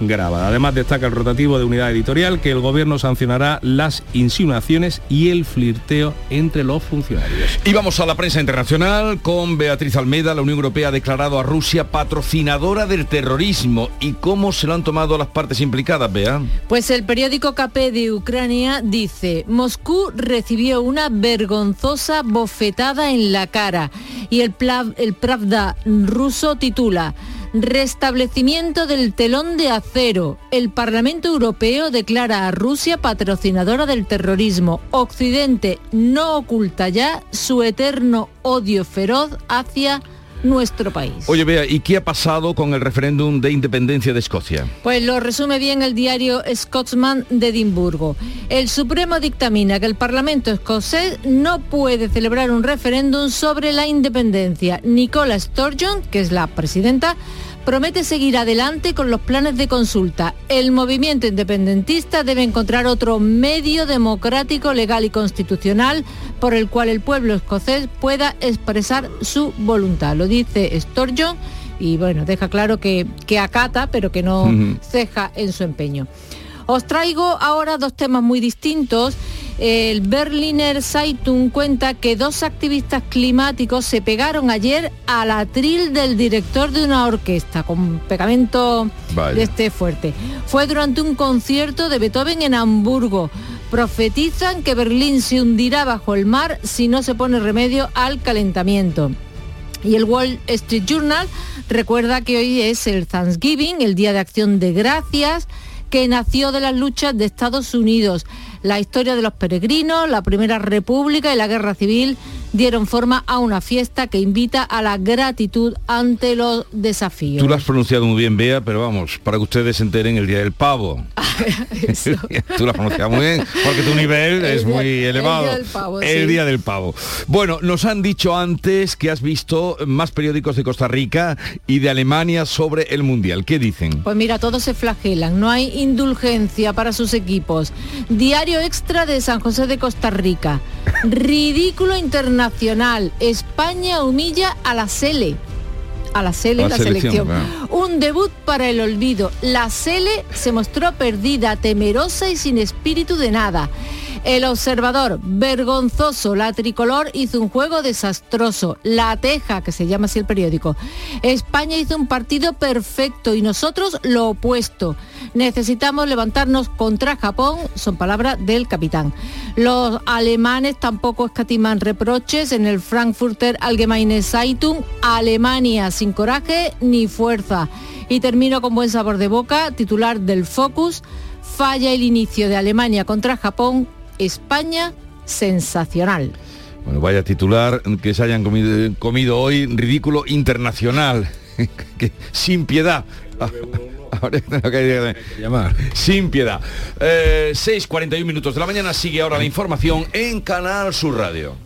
grabada. Además destaca el rotativo de unidad editorial que el gobierno sancionará las insinuaciones y el flirteo entre los funcionarios. Y vamos a la prensa internacional con Beatriz Almeida. La Unión Europea ha declarado a Rusia patrocinadora del terrorismo. ¿Y cómo se lo han tomado las partes implicadas, Bea? Pues el periódico KP de Ucrania dice, Moscú recibió una vergonzosa bofetada en la cara y el, Plav- el Pravda ruso titula, Restablecimiento del telón de acero. El Parlamento Europeo declara a Rusia patrocinadora del terrorismo. Occidente no oculta ya su eterno odio feroz hacia nuestro país. Oye, Bea, ¿y qué ha pasado con el referéndum de independencia de Escocia? Pues lo resume bien el diario Scotsman de Edimburgo. El Supremo dictamina que el Parlamento escocés no puede celebrar un referéndum sobre la independencia. Nicola Sturgeon, que es la presidenta, promete seguir adelante con los planes de consulta. El movimiento independentista debe encontrar otro medio democrático, legal y constitucional por el cual el pueblo escocés pueda expresar su voluntad. Lo dice Sturgeon y bueno, deja claro que, que acata, pero que no ceja en su empeño. Os traigo ahora dos temas muy distintos. El Berliner Zeitung cuenta que dos activistas climáticos se pegaron ayer al atril del director de una orquesta con pegamento de este fuerte. Fue durante un concierto de Beethoven en Hamburgo. Profetizan que Berlín se hundirá bajo el mar si no se pone remedio al calentamiento. Y el Wall Street Journal recuerda que hoy es el Thanksgiving, el Día de Acción de Gracias que nació de las luchas de Estados Unidos. La historia de los peregrinos, la Primera República y la Guerra Civil dieron forma a una fiesta que invita a la gratitud ante los desafíos. Tú lo has pronunciado muy bien, Bea, pero vamos, para que ustedes se enteren el Día del Pavo. Tú lo has pronunciado muy bien, porque tu nivel es muy elevado. El Día del Pavo. El Día del Pavo. Bueno, nos han dicho antes que has visto más periódicos de Costa Rica y de Alemania sobre el Mundial. ¿Qué dicen? Pues mira, todos se flagelan, no hay indulgencia para sus equipos. Diario extra de San José de Costa Rica. Ridículo internacional. España humilla a la Sele a la Sele, la, selección. Un debut para el olvido. La Sele se mostró perdida, temerosa y sin espíritu de nada. El observador, vergonzoso, la tricolor hizo un juego desastroso. La Teja, que se llama así el periódico. España hizo un partido perfecto y nosotros lo opuesto. Necesitamos levantarnos contra Japón, son palabras del capitán. Los alemanes tampoco escatiman reproches en el Frankfurter Allgemeine Zeitung. Alemania sin coraje ni fuerza. Y termino con buen sabor de boca, titular del Focus. Falla el inicio de Alemania contra Japón España sensacional. Bueno, vaya titular que se hayan comido, hoy, ridículo internacional, sin piedad. llamar. Sin piedad. 6.41 eh, minutos de la mañana sigue ahora la información en Canal Sur Radio.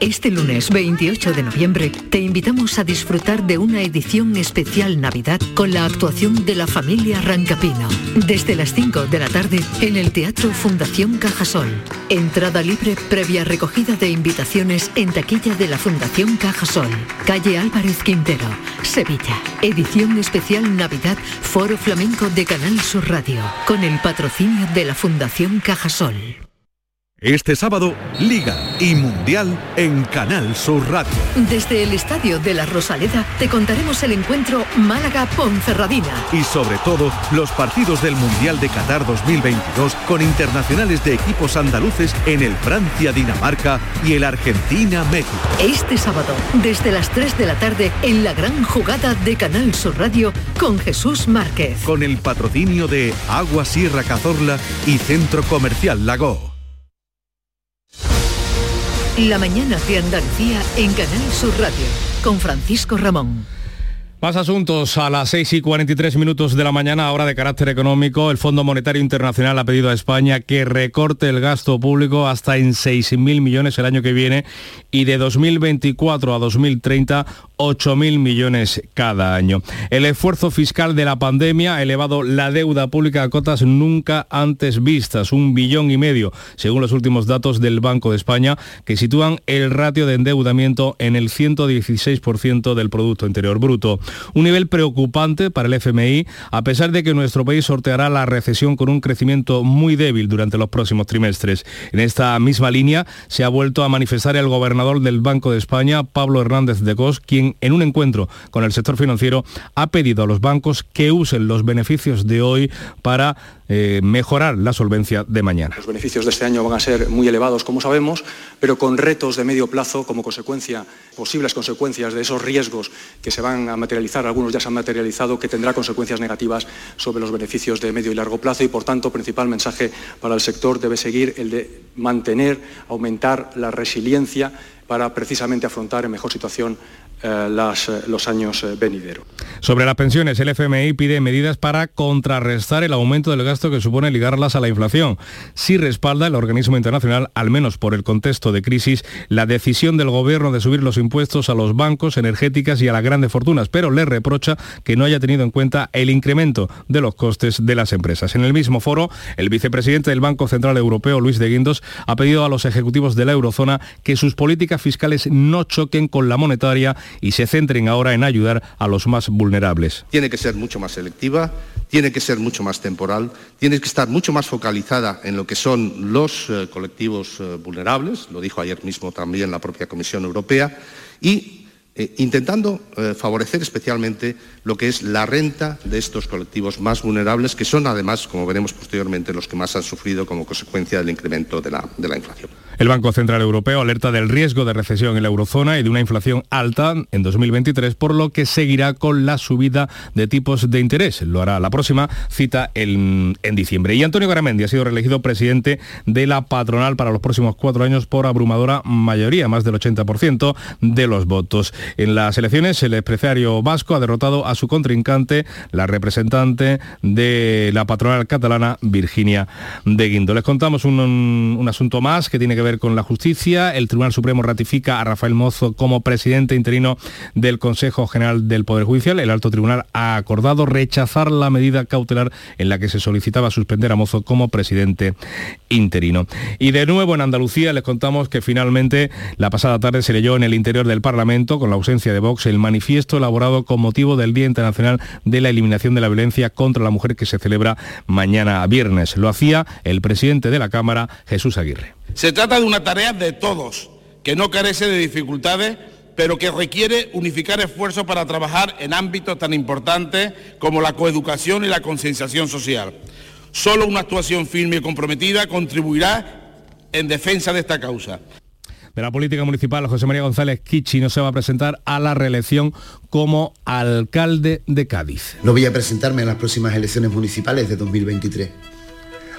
Este lunes 28 de noviembre te invitamos a disfrutar de una edición especial Navidad con la actuación de la familia Rancapino. Desde las 5 de la tarde en el Teatro Fundación Cajasol. Entrada libre previa recogida de invitaciones en taquilla de la Fundación Cajasol. Calle Álvarez Quintero, Sevilla. Edición especial Navidad Foro Flamenco de Canal Sur Radio. Con el patrocinio de la Fundación Cajasol. Este sábado, Liga y Mundial en Canal Sur Radio. Desde el Estadio de la Rosaleda te contaremos el encuentro Málaga-Ponferradina. Y sobre todo, los partidos del Mundial de Qatar 2022 con internacionales de equipos andaluces en el Francia-Dinamarca y el Argentina-México. Este sábado, desde las 3 de la tarde, en la gran jugada de Canal Sur Radio con Jesús Márquez. Con el patrocinio de Agua Sierra Cazorla y Centro Comercial Lago. La mañana de Andalucía en Canal Sur Radio con Francisco Ramón. Más asuntos. A las 6 y 43 minutos de la mañana, hora de carácter económico, el Fondo Monetario Internacional ha pedido a España que recorte el gasto público hasta en 6.000 millones el año que viene y de 2024 a 2030 8.000 millones cada año. El esfuerzo fiscal de la pandemia ha elevado la deuda pública a cotas nunca antes vistas, un billón y medio, según los últimos datos del Banco de España, que sitúan el ratio de endeudamiento en el 116% del Producto Interior Bruto. Un nivel preocupante para el FMI, a pesar de que nuestro país sorteará la recesión con un crecimiento muy débil durante los próximos trimestres. En esta misma línea se ha vuelto a manifestar el gobernador del Banco de España, Pablo Hernández de Cos, quien en un encuentro con el sector financiero ha pedido a los bancos que usen los beneficios de hoy para eh, mejorar la solvencia de mañana. Los beneficios de este año van a ser muy elevados, como sabemos, pero con retos de medio plazo como consecuencia, posibles consecuencias de esos riesgos que se van a materializar, algunos ya se han materializado, que tendrá consecuencias negativas sobre los beneficios de medio y largo plazo y, por tanto, principal mensaje para el sector debe seguir el de mantener, aumentar la resiliencia para precisamente afrontar en mejor situación las, eh, los años venideros. Sobre las pensiones, el FMI pide medidas para contrarrestar el aumento del gasto que supone ligarlas a la inflación. Si respalda el organismo internacional, al menos por el contexto de crisis, la decisión del gobierno de subir los impuestos a los bancos, energéticas y a las grandes fortunas, pero le reprocha que no haya tenido en cuenta el incremento de los costes de las empresas. En el mismo foro, el vicepresidente del Banco Central Europeo, Luis de Guindos, ha pedido a los ejecutivos de la eurozona que sus políticas fiscales no choquen con la monetaria y se centren ahora en ayudar a los más vulnerables. Tiene que ser mucho más selectiva, tiene que ser mucho más temporal, tiene que estar mucho más focalizada en lo que son los eh, colectivos eh, vulnerables, lo dijo ayer mismo también la propia Comisión Europea, y eh, intentando favorecer especialmente lo que es la renta de estos colectivos más vulnerables, que son además, como veremos posteriormente, los que más han sufrido como consecuencia del incremento de la inflación. El Banco Central Europeo alerta del riesgo de recesión en la eurozona y de una inflación alta en 2023, por lo que seguirá con la subida de tipos de interés. Lo hará la próxima cita en, en diciembre. Y Antonio Garamendi ha sido reelegido presidente de la patronal para los próximos cuatro años por abrumadora mayoría, más del 80% de los votos. En las elecciones, el empresario vasco ha derrotado a su contrincante, la representante de la patronal catalana, Virginia de Guindo. Les contamos un, un asunto más que tiene que ver con la justicia. El Tribunal Supremo ratifica a Rafael Mozo como presidente interino del Consejo General del Poder Judicial. El alto tribunal ha acordado rechazar la medida cautelar en la que se solicitaba suspender a Mozo como presidente interino. Y de nuevo en Andalucía les contamos que finalmente la pasada tarde se leyó en el interior del Parlamento, con la ausencia de Vox, el manifiesto elaborado con motivo del Día Internacional de la Eliminación de la Violencia contra la Mujer que se celebra mañana viernes. Lo hacía el presidente de la Cámara, Jesús Aguirre. Se trata de una tarea de todos, que no carece de dificultades, pero que requiere unificar esfuerzos para trabajar en ámbitos tan importantes como la coeducación y la concienciación social. Solo una actuación firme y comprometida contribuirá en defensa de esta causa. De la política municipal, José María González Kichi no se va a presentar a la reelección como alcalde de Cádiz. No voy a presentarme en las próximas elecciones municipales de 2023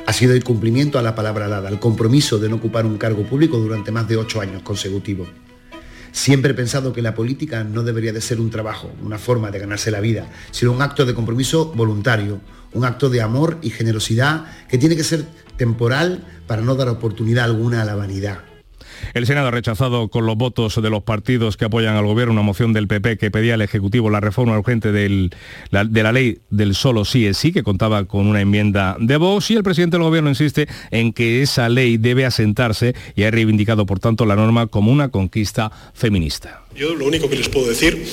ha sido el cumplimiento a la palabra dada, el compromiso de no ocupar un cargo público durante más de ocho años consecutivos. Siempre he pensado que la política no debería de ser un trabajo, una forma de ganarse la vida, sino un acto de compromiso voluntario, un acto de amor y generosidad que tiene que ser temporal para no dar oportunidad alguna a la vanidad. El Senado ha rechazado con los votos de los partidos que apoyan al Gobierno una moción del PP que pedía al Ejecutivo la reforma urgente de la ley del solo sí es sí, que contaba con una enmienda de Vox, y el presidente del Gobierno insiste en que esa ley debe asentarse y ha reivindicado, por tanto, la norma como una conquista feminista. Yo lo único que les puedo decir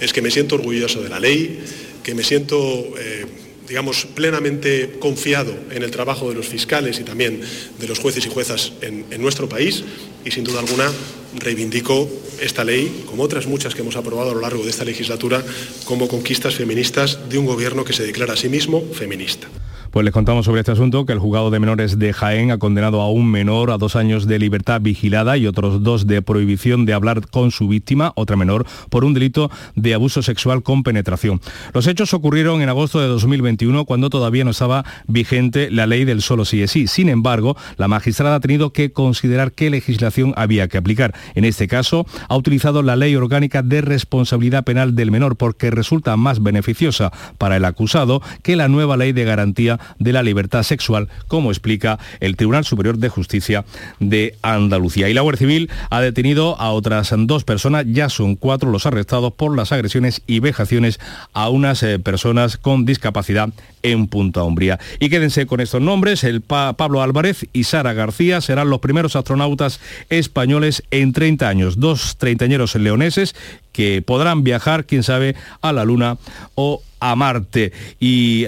es que me siento orgulloso de la ley, que me siento... Eh, digamos, plenamente confiado en el trabajo de los fiscales y también de los jueces y juezas en, en, nuestro país y sin duda alguna reivindico esta ley, como otras muchas que hemos aprobado a lo largo de esta legislatura, como conquistas feministas de un gobierno que se declara a sí mismo feminista. Pues les contamos sobre este asunto que el juzgado de menores de Jaén ha condenado a un menor a dos años de libertad vigilada y otros dos de prohibición de hablar con su víctima, otra menor, por un delito de abuso sexual con penetración. Los hechos ocurrieron en agosto de 2021 cuando todavía no estaba vigente la ley del solo sí es sí. Sin embargo, la magistrada ha tenido que considerar qué legislación había que aplicar. En este caso, ha utilizado la ley orgánica de responsabilidad penal del menor porque resulta más beneficiosa para el acusado que la nueva ley de garantía de la libertad sexual, como explica el Tribunal Superior de Justicia de Andalucía. Y la Guardia Civil ha detenido a otras dos personas, ya son cuatro los arrestados por las agresiones y vejaciones a unas eh, personas con discapacidad en Punta Umbría. Y quédense con estos nombres, el pa Pablo Álvarez y Sara García serán los primeros astronautas españoles en 30 años, dos treintañeros leoneses que podrán viajar, quién sabe, a la Luna o a Marte. Y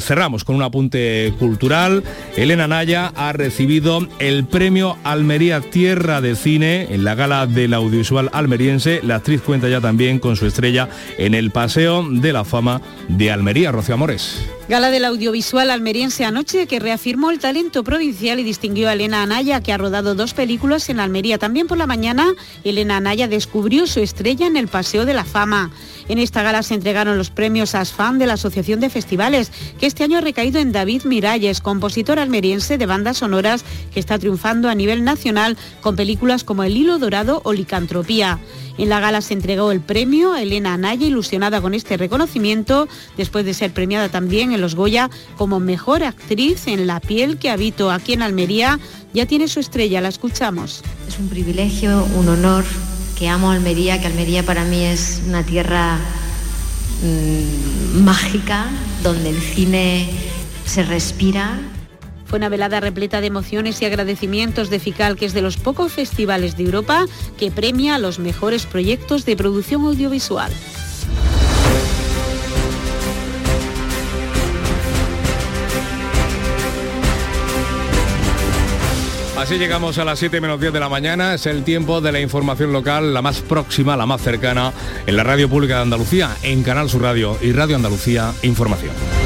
cerramos con un apunte cultural. Elena Naya ha recibido el premio Almería Tierra de Cine en la gala del audiovisual almeriense. La actriz cuenta ya también con su estrella en el Paseo de la Fama de Almería. Rocío Amores. Gala del audiovisual almeriense anoche que reafirmó el talento provincial y distinguió a Elena Anaya, que ha rodado dos películas en Almería. También por la mañana, Elena Anaya descubrió su estrella en el Paseo de la Fama. En esta gala se entregaron los premios ASFAN de la Asociación de Festivales, que este año ha recaído en David Miralles, compositor almeriense de bandas sonoras que está triunfando a nivel nacional con películas como El Hilo Dorado o Licantropía. En la gala se entregó el premio a Elena Anaya, ilusionada con este reconocimiento, después de ser premiada también en los Goya como mejor actriz en La piel que habito aquí en Almería. Ya tiene su estrella, la escuchamos. Es un privilegio, un honor, que amo Almería, que Almería para mí es una tierra mm, mágica, donde el cine se respira, fue una velada repleta de emociones y agradecimientos de FICAL, que es de los pocos festivales de Europa que premia a los mejores proyectos de producción audiovisual. Así llegamos a las 7 menos 10 de la mañana. Es el tiempo de la información local, la más próxima, la más cercana, en la Radio Pública de Andalucía, en Canal Sur Radio y Radio Andalucía Información.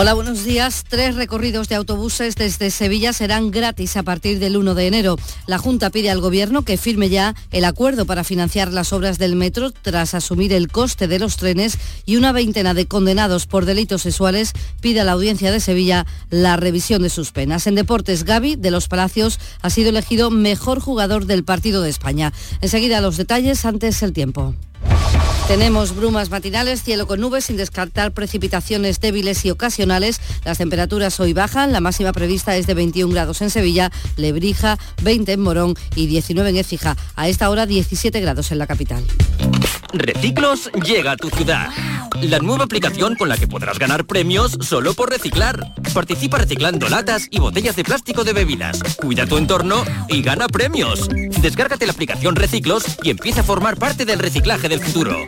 Hola, buenos días. Tres recorridos de autobuses desde Sevilla serán gratis a partir del 1 de enero. La Junta pide al Gobierno que firme ya el acuerdo para financiar las obras del metro tras asumir el coste de los trenes y una veintena de condenados por delitos sexuales pide a la Audiencia de Sevilla la revisión de sus penas. En deportes, Gaby de los Palacios ha sido elegido mejor jugador del partido de España. Enseguida los detalles, antes el tiempo. Tenemos brumas matinales, cielo con nubes sin descartar precipitaciones débiles y ocasionales. Las temperaturas hoy bajan, la máxima prevista es de 21 grados en Sevilla, Lebrija, 20 en Morón y 19 en Écija. A esta hora 17 grados en la capital. Reciclos llega a tu ciudad. La nueva aplicación con la que podrás ganar premios solo por reciclar. Participa reciclando latas y botellas de plástico de bebidas. Cuida tu entorno y gana premios. Descárgate la aplicación Reciclos y empieza a formar parte del reciclaje del futuro.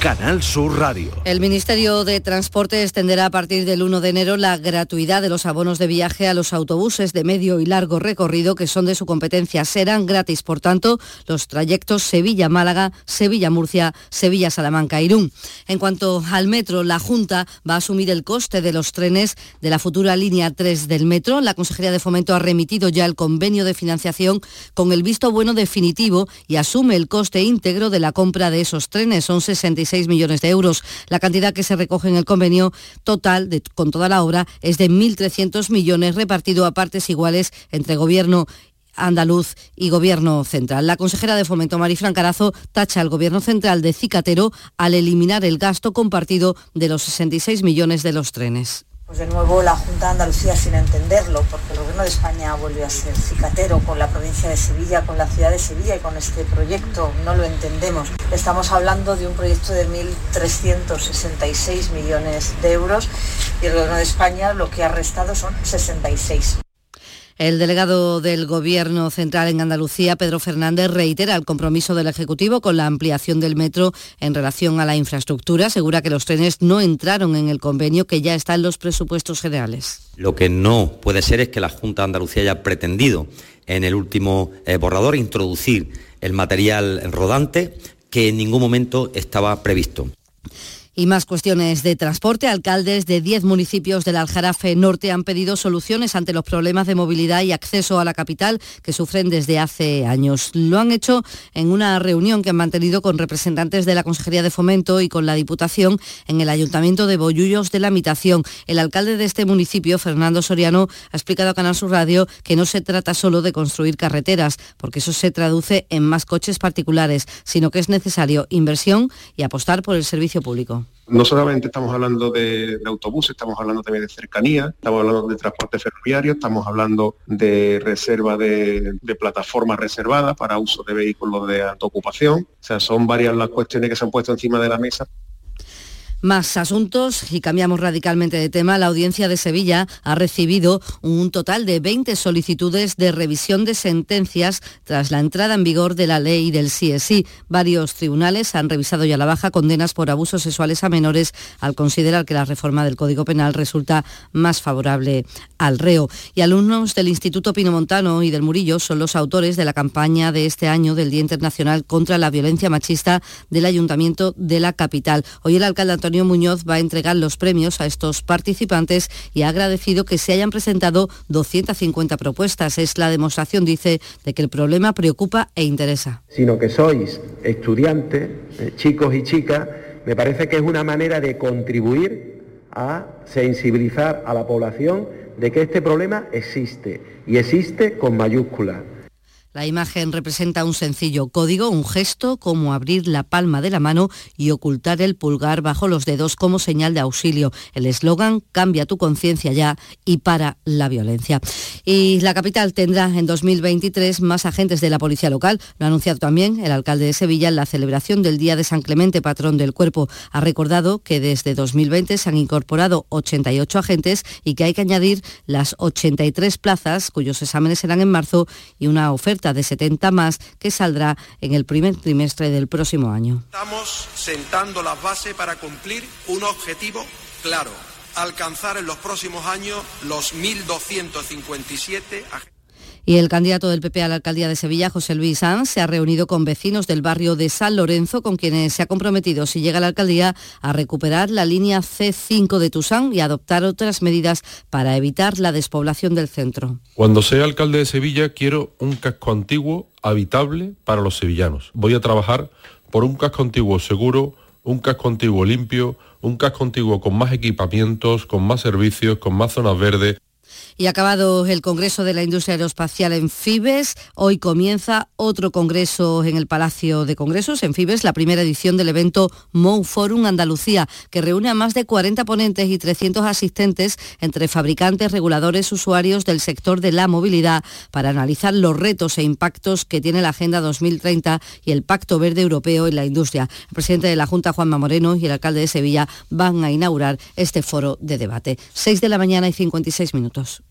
Canal Sur Radio. El Ministerio de Transporte extenderá a partir del 1 de enero la gratuidad de los abonos de viaje a los autobuses de medio y largo recorrido que son de su competencia. Serán gratis, por tanto, los trayectos Sevilla-Málaga, Sevilla-Murcia, Sevilla-Salamanca-Irún. En cuanto al metro, la Junta va a asumir el coste de los trenes de la futura línea 3 del metro. La Consejería de Fomento ha remitido ya el convenio de financiación con el visto bueno definitivo y asume el coste íntegro de la compra de esos trenes. Son 66 millones de euros. La cantidad que se recoge en el convenio total con toda la obra es de 1.300 millones repartido a partes iguales entre gobierno andaluz y gobierno central. La consejera de Fomento, Marifran Carazo, tacha al gobierno central de cicatero al eliminar el gasto compartido de los 66 millones de los trenes. Pues de nuevo la Junta de Andalucía sin entenderlo, porque el Gobierno de España vuelve a ser cicatero con la provincia de Sevilla, con la ciudad de Sevilla y con este proyecto, no lo entendemos. Estamos hablando de un proyecto de 1.366 millones de euros y el Gobierno de España lo que ha restado son 66. El delegado del Gobierno Central en Andalucía, Pedro Fernández, reitera el compromiso del Ejecutivo con la ampliación del metro en relación a la infraestructura. Asegura que los trenes no entraron en el convenio que ya está en los presupuestos generales. Lo que no puede ser es que la Junta de Andalucía haya pretendido en el último eh, borrador introducir el material rodante que en ningún momento estaba previsto. Y más cuestiones de transporte. Alcaldes de 10 municipios del Aljarafe Norte han pedido soluciones ante los problemas de movilidad y acceso a la capital que sufren desde hace años. Lo han hecho en una reunión que han mantenido con representantes de la Consejería de Fomento y con la Diputación en el Ayuntamiento de Bollullos de la Mitación. El alcalde de este municipio, Fernando Soriano, ha explicado a Canal Sur Radio que no se trata solo de construir carreteras, porque eso se traduce en más coches particulares, sino que es necesario inversión y apostar por el servicio público. No solamente estamos hablando de, autobuses, estamos hablando también de cercanía, estamos hablando de transporte ferroviario, estamos hablando de reserva de, de plataformas reservadas para uso de vehículos de alta ocupación. O sea, son varias las cuestiones que se han puesto encima de la mesa más asuntos y cambiamos radicalmente de tema. La audiencia de Sevilla ha recibido un total de 20 solicitudes de revisión de sentencias tras la entrada en vigor de la ley del CSI. Varios tribunales han revisado ya la baja condenas por abusos sexuales a menores al considerar que la reforma del Código Penal resulta más favorable al reo. Y alumnos del Instituto Pinomontano y del Murillo son los autores de la campaña de este año del Día Internacional contra la Violencia Machista del Ayuntamiento de la capital. Hoy el alcalde Antonio Muñoz va a entregar los premios a estos participantes y ha agradecido que se hayan presentado 250 propuestas. Es la demostración, dice, de que el problema preocupa e interesa. Sino que sois estudiantes, eh, chicos y chicas, me parece que es una manera de contribuir a sensibilizar a la población de que este problema existe y existe con mayúsculas la imagen representa un sencillo código, un gesto como abrir la palma de la mano y ocultar el pulgar bajo los dedos como señal de auxilio. El eslogan Cambia tu conciencia ya y para la violencia. Y la capital tendrá en 2023 más agentes de la policía local. Lo ha anunciado también el alcalde de Sevilla en la celebración del Día de San Clemente, patrón del cuerpo. Ha recordado que desde 2020 se han incorporado 88 agentes y que hay que añadir las 83 plazas cuyos exámenes serán en marzo y una oferta de 70 más que saldrá en el primer trimestre del próximo año. Estamos sentando las bases para cumplir un objetivo claro, alcanzar en los próximos años los 1.257 agentes y el candidato del PP a la alcaldía de Sevilla, José Luis Sanz, se ha reunido con vecinos del barrio de San Lorenzo, con quienes se ha comprometido, si llega a la alcaldía, a recuperar la línea C5 de Tusán y adoptar otras medidas para evitar la despoblación del centro. Cuando sea alcalde de Sevilla, quiero un casco antiguo habitable para los sevillanos. Voy a trabajar por un casco antiguo seguro, un casco antiguo limpio, un casco antiguo con más equipamientos, con más servicios, con más zonas verdes y acabado el Congreso de la Industria Aeroespacial en Fibes, hoy comienza otro congreso en el Palacio de Congresos, en Fibes, la primera edición del evento MOU Forum Andalucía, que reúne a más de 40 ponentes y 300 asistentes entre fabricantes, reguladores, usuarios del sector de la movilidad para analizar los retos e impactos que tiene la Agenda 2030 y el Pacto Verde Europeo en la industria. El presidente de la Junta, Juanma Moreno, y el alcalde de Sevilla van a inaugurar este foro de debate. 6 de la mañana y 56 minutos.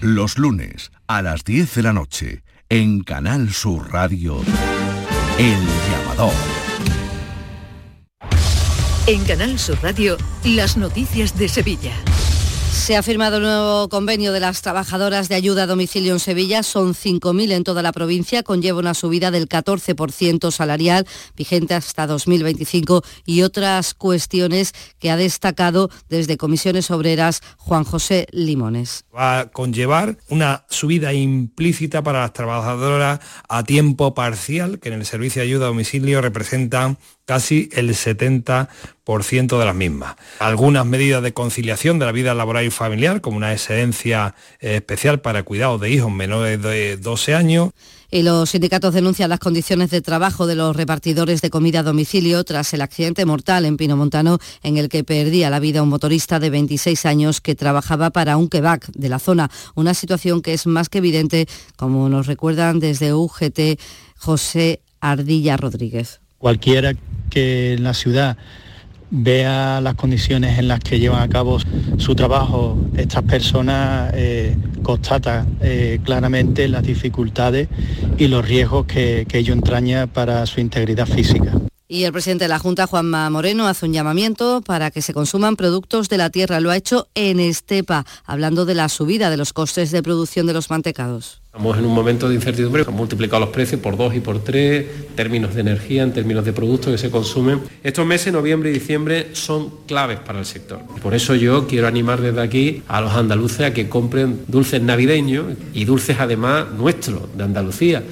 Los lunes a las 10 de la noche en Canal Sur Radio. El llamador. En Canal Sur Radio, las noticias de Sevilla. Se ha firmado el nuevo convenio de las trabajadoras de ayuda a domicilio en Sevilla. Son 5.000 en toda la provincia. Conlleva una subida del 14% salarial, vigente hasta 2025, y otras cuestiones que ha destacado desde Comisiones Obreras Juan José Limones. Va a conllevar una subida implícita para las trabajadoras a tiempo parcial, que en el servicio de ayuda a domicilio representan casi el 70% de las mismas. Algunas medidas de conciliación de la vida laboral y familiar, como una excedencia eh, especial para cuidados de hijos menores de 12 años. Y los sindicatos denuncian las condiciones de trabajo de los repartidores de comida a domicilio tras el accidente mortal en Pino Montano en el que perdía la vida un motorista de 26 años que trabajaba para un kebab de la zona. Una situación que es más que evidente, como nos recuerdan desde UGT José Ardilla Rodríguez. Cualquiera que la ciudad vea las condiciones en las que llevan a cabo su trabajo estas personas, eh, constata eh, claramente las dificultades y los riesgos que, que ello entraña para su integridad física. Y el presidente de la Junta, Juanma Moreno, hace un llamamiento para que se consuman productos de la tierra. Lo ha hecho en Estepa, hablando de la subida de los costes de producción de los mantecados. Estamos en un momento de incertidumbre, han multiplicado los precios por dos y por tres, términos de energía, en términos de productos que se consumen. Estos meses, noviembre y diciembre, son claves para el sector. Por eso yo quiero animar desde aquí a los andaluces a que compren dulces navideños y dulces además nuestros, de Andalucía.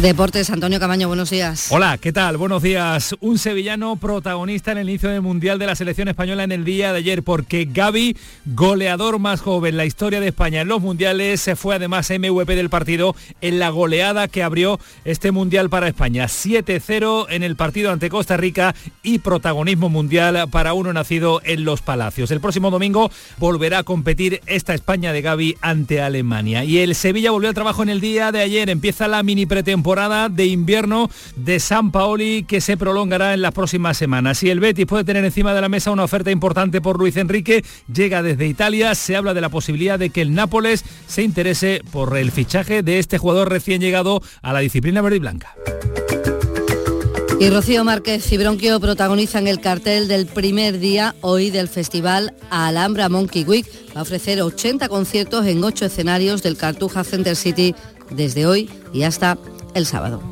Deportes, Antonio Camaño, buenos días. Hola, ¿qué tal? Buenos días. Un sevillano protagonista en el inicio del Mundial de la Selección Española en el día de ayer, porque Gaby, goleador más joven, la historia de España en los Mundiales, se fue además MVP del partido en la goleada que abrió este Mundial para España. 7-0 en el partido ante Costa Rica y protagonismo mundial para uno nacido en Los Palacios. El próximo domingo volverá a competir esta España de Gaby ante Alemania. Y el Sevilla volvió al trabajo en el día de ayer. Empieza la mini pretemporada temporada de invierno de San Paoli que se prolongará en las próximas semanas. Y el Betis puede tener encima de la mesa una oferta importante por Luis Enrique, llega desde Italia, se habla de la posibilidad de que el Nápoles se interese por el fichaje de este jugador recién llegado a la disciplina verde y blanca. Y Rocío Márquez y Bronquio protagonizan el cartel del primer día hoy del festival Alhambra Monkey Week. Va a ofrecer 80 conciertos en 8 escenarios del Cartuja Center City desde hoy y hasta el sábado.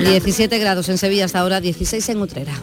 17 grados en Sevilla hasta ahora, 16 en Utrera.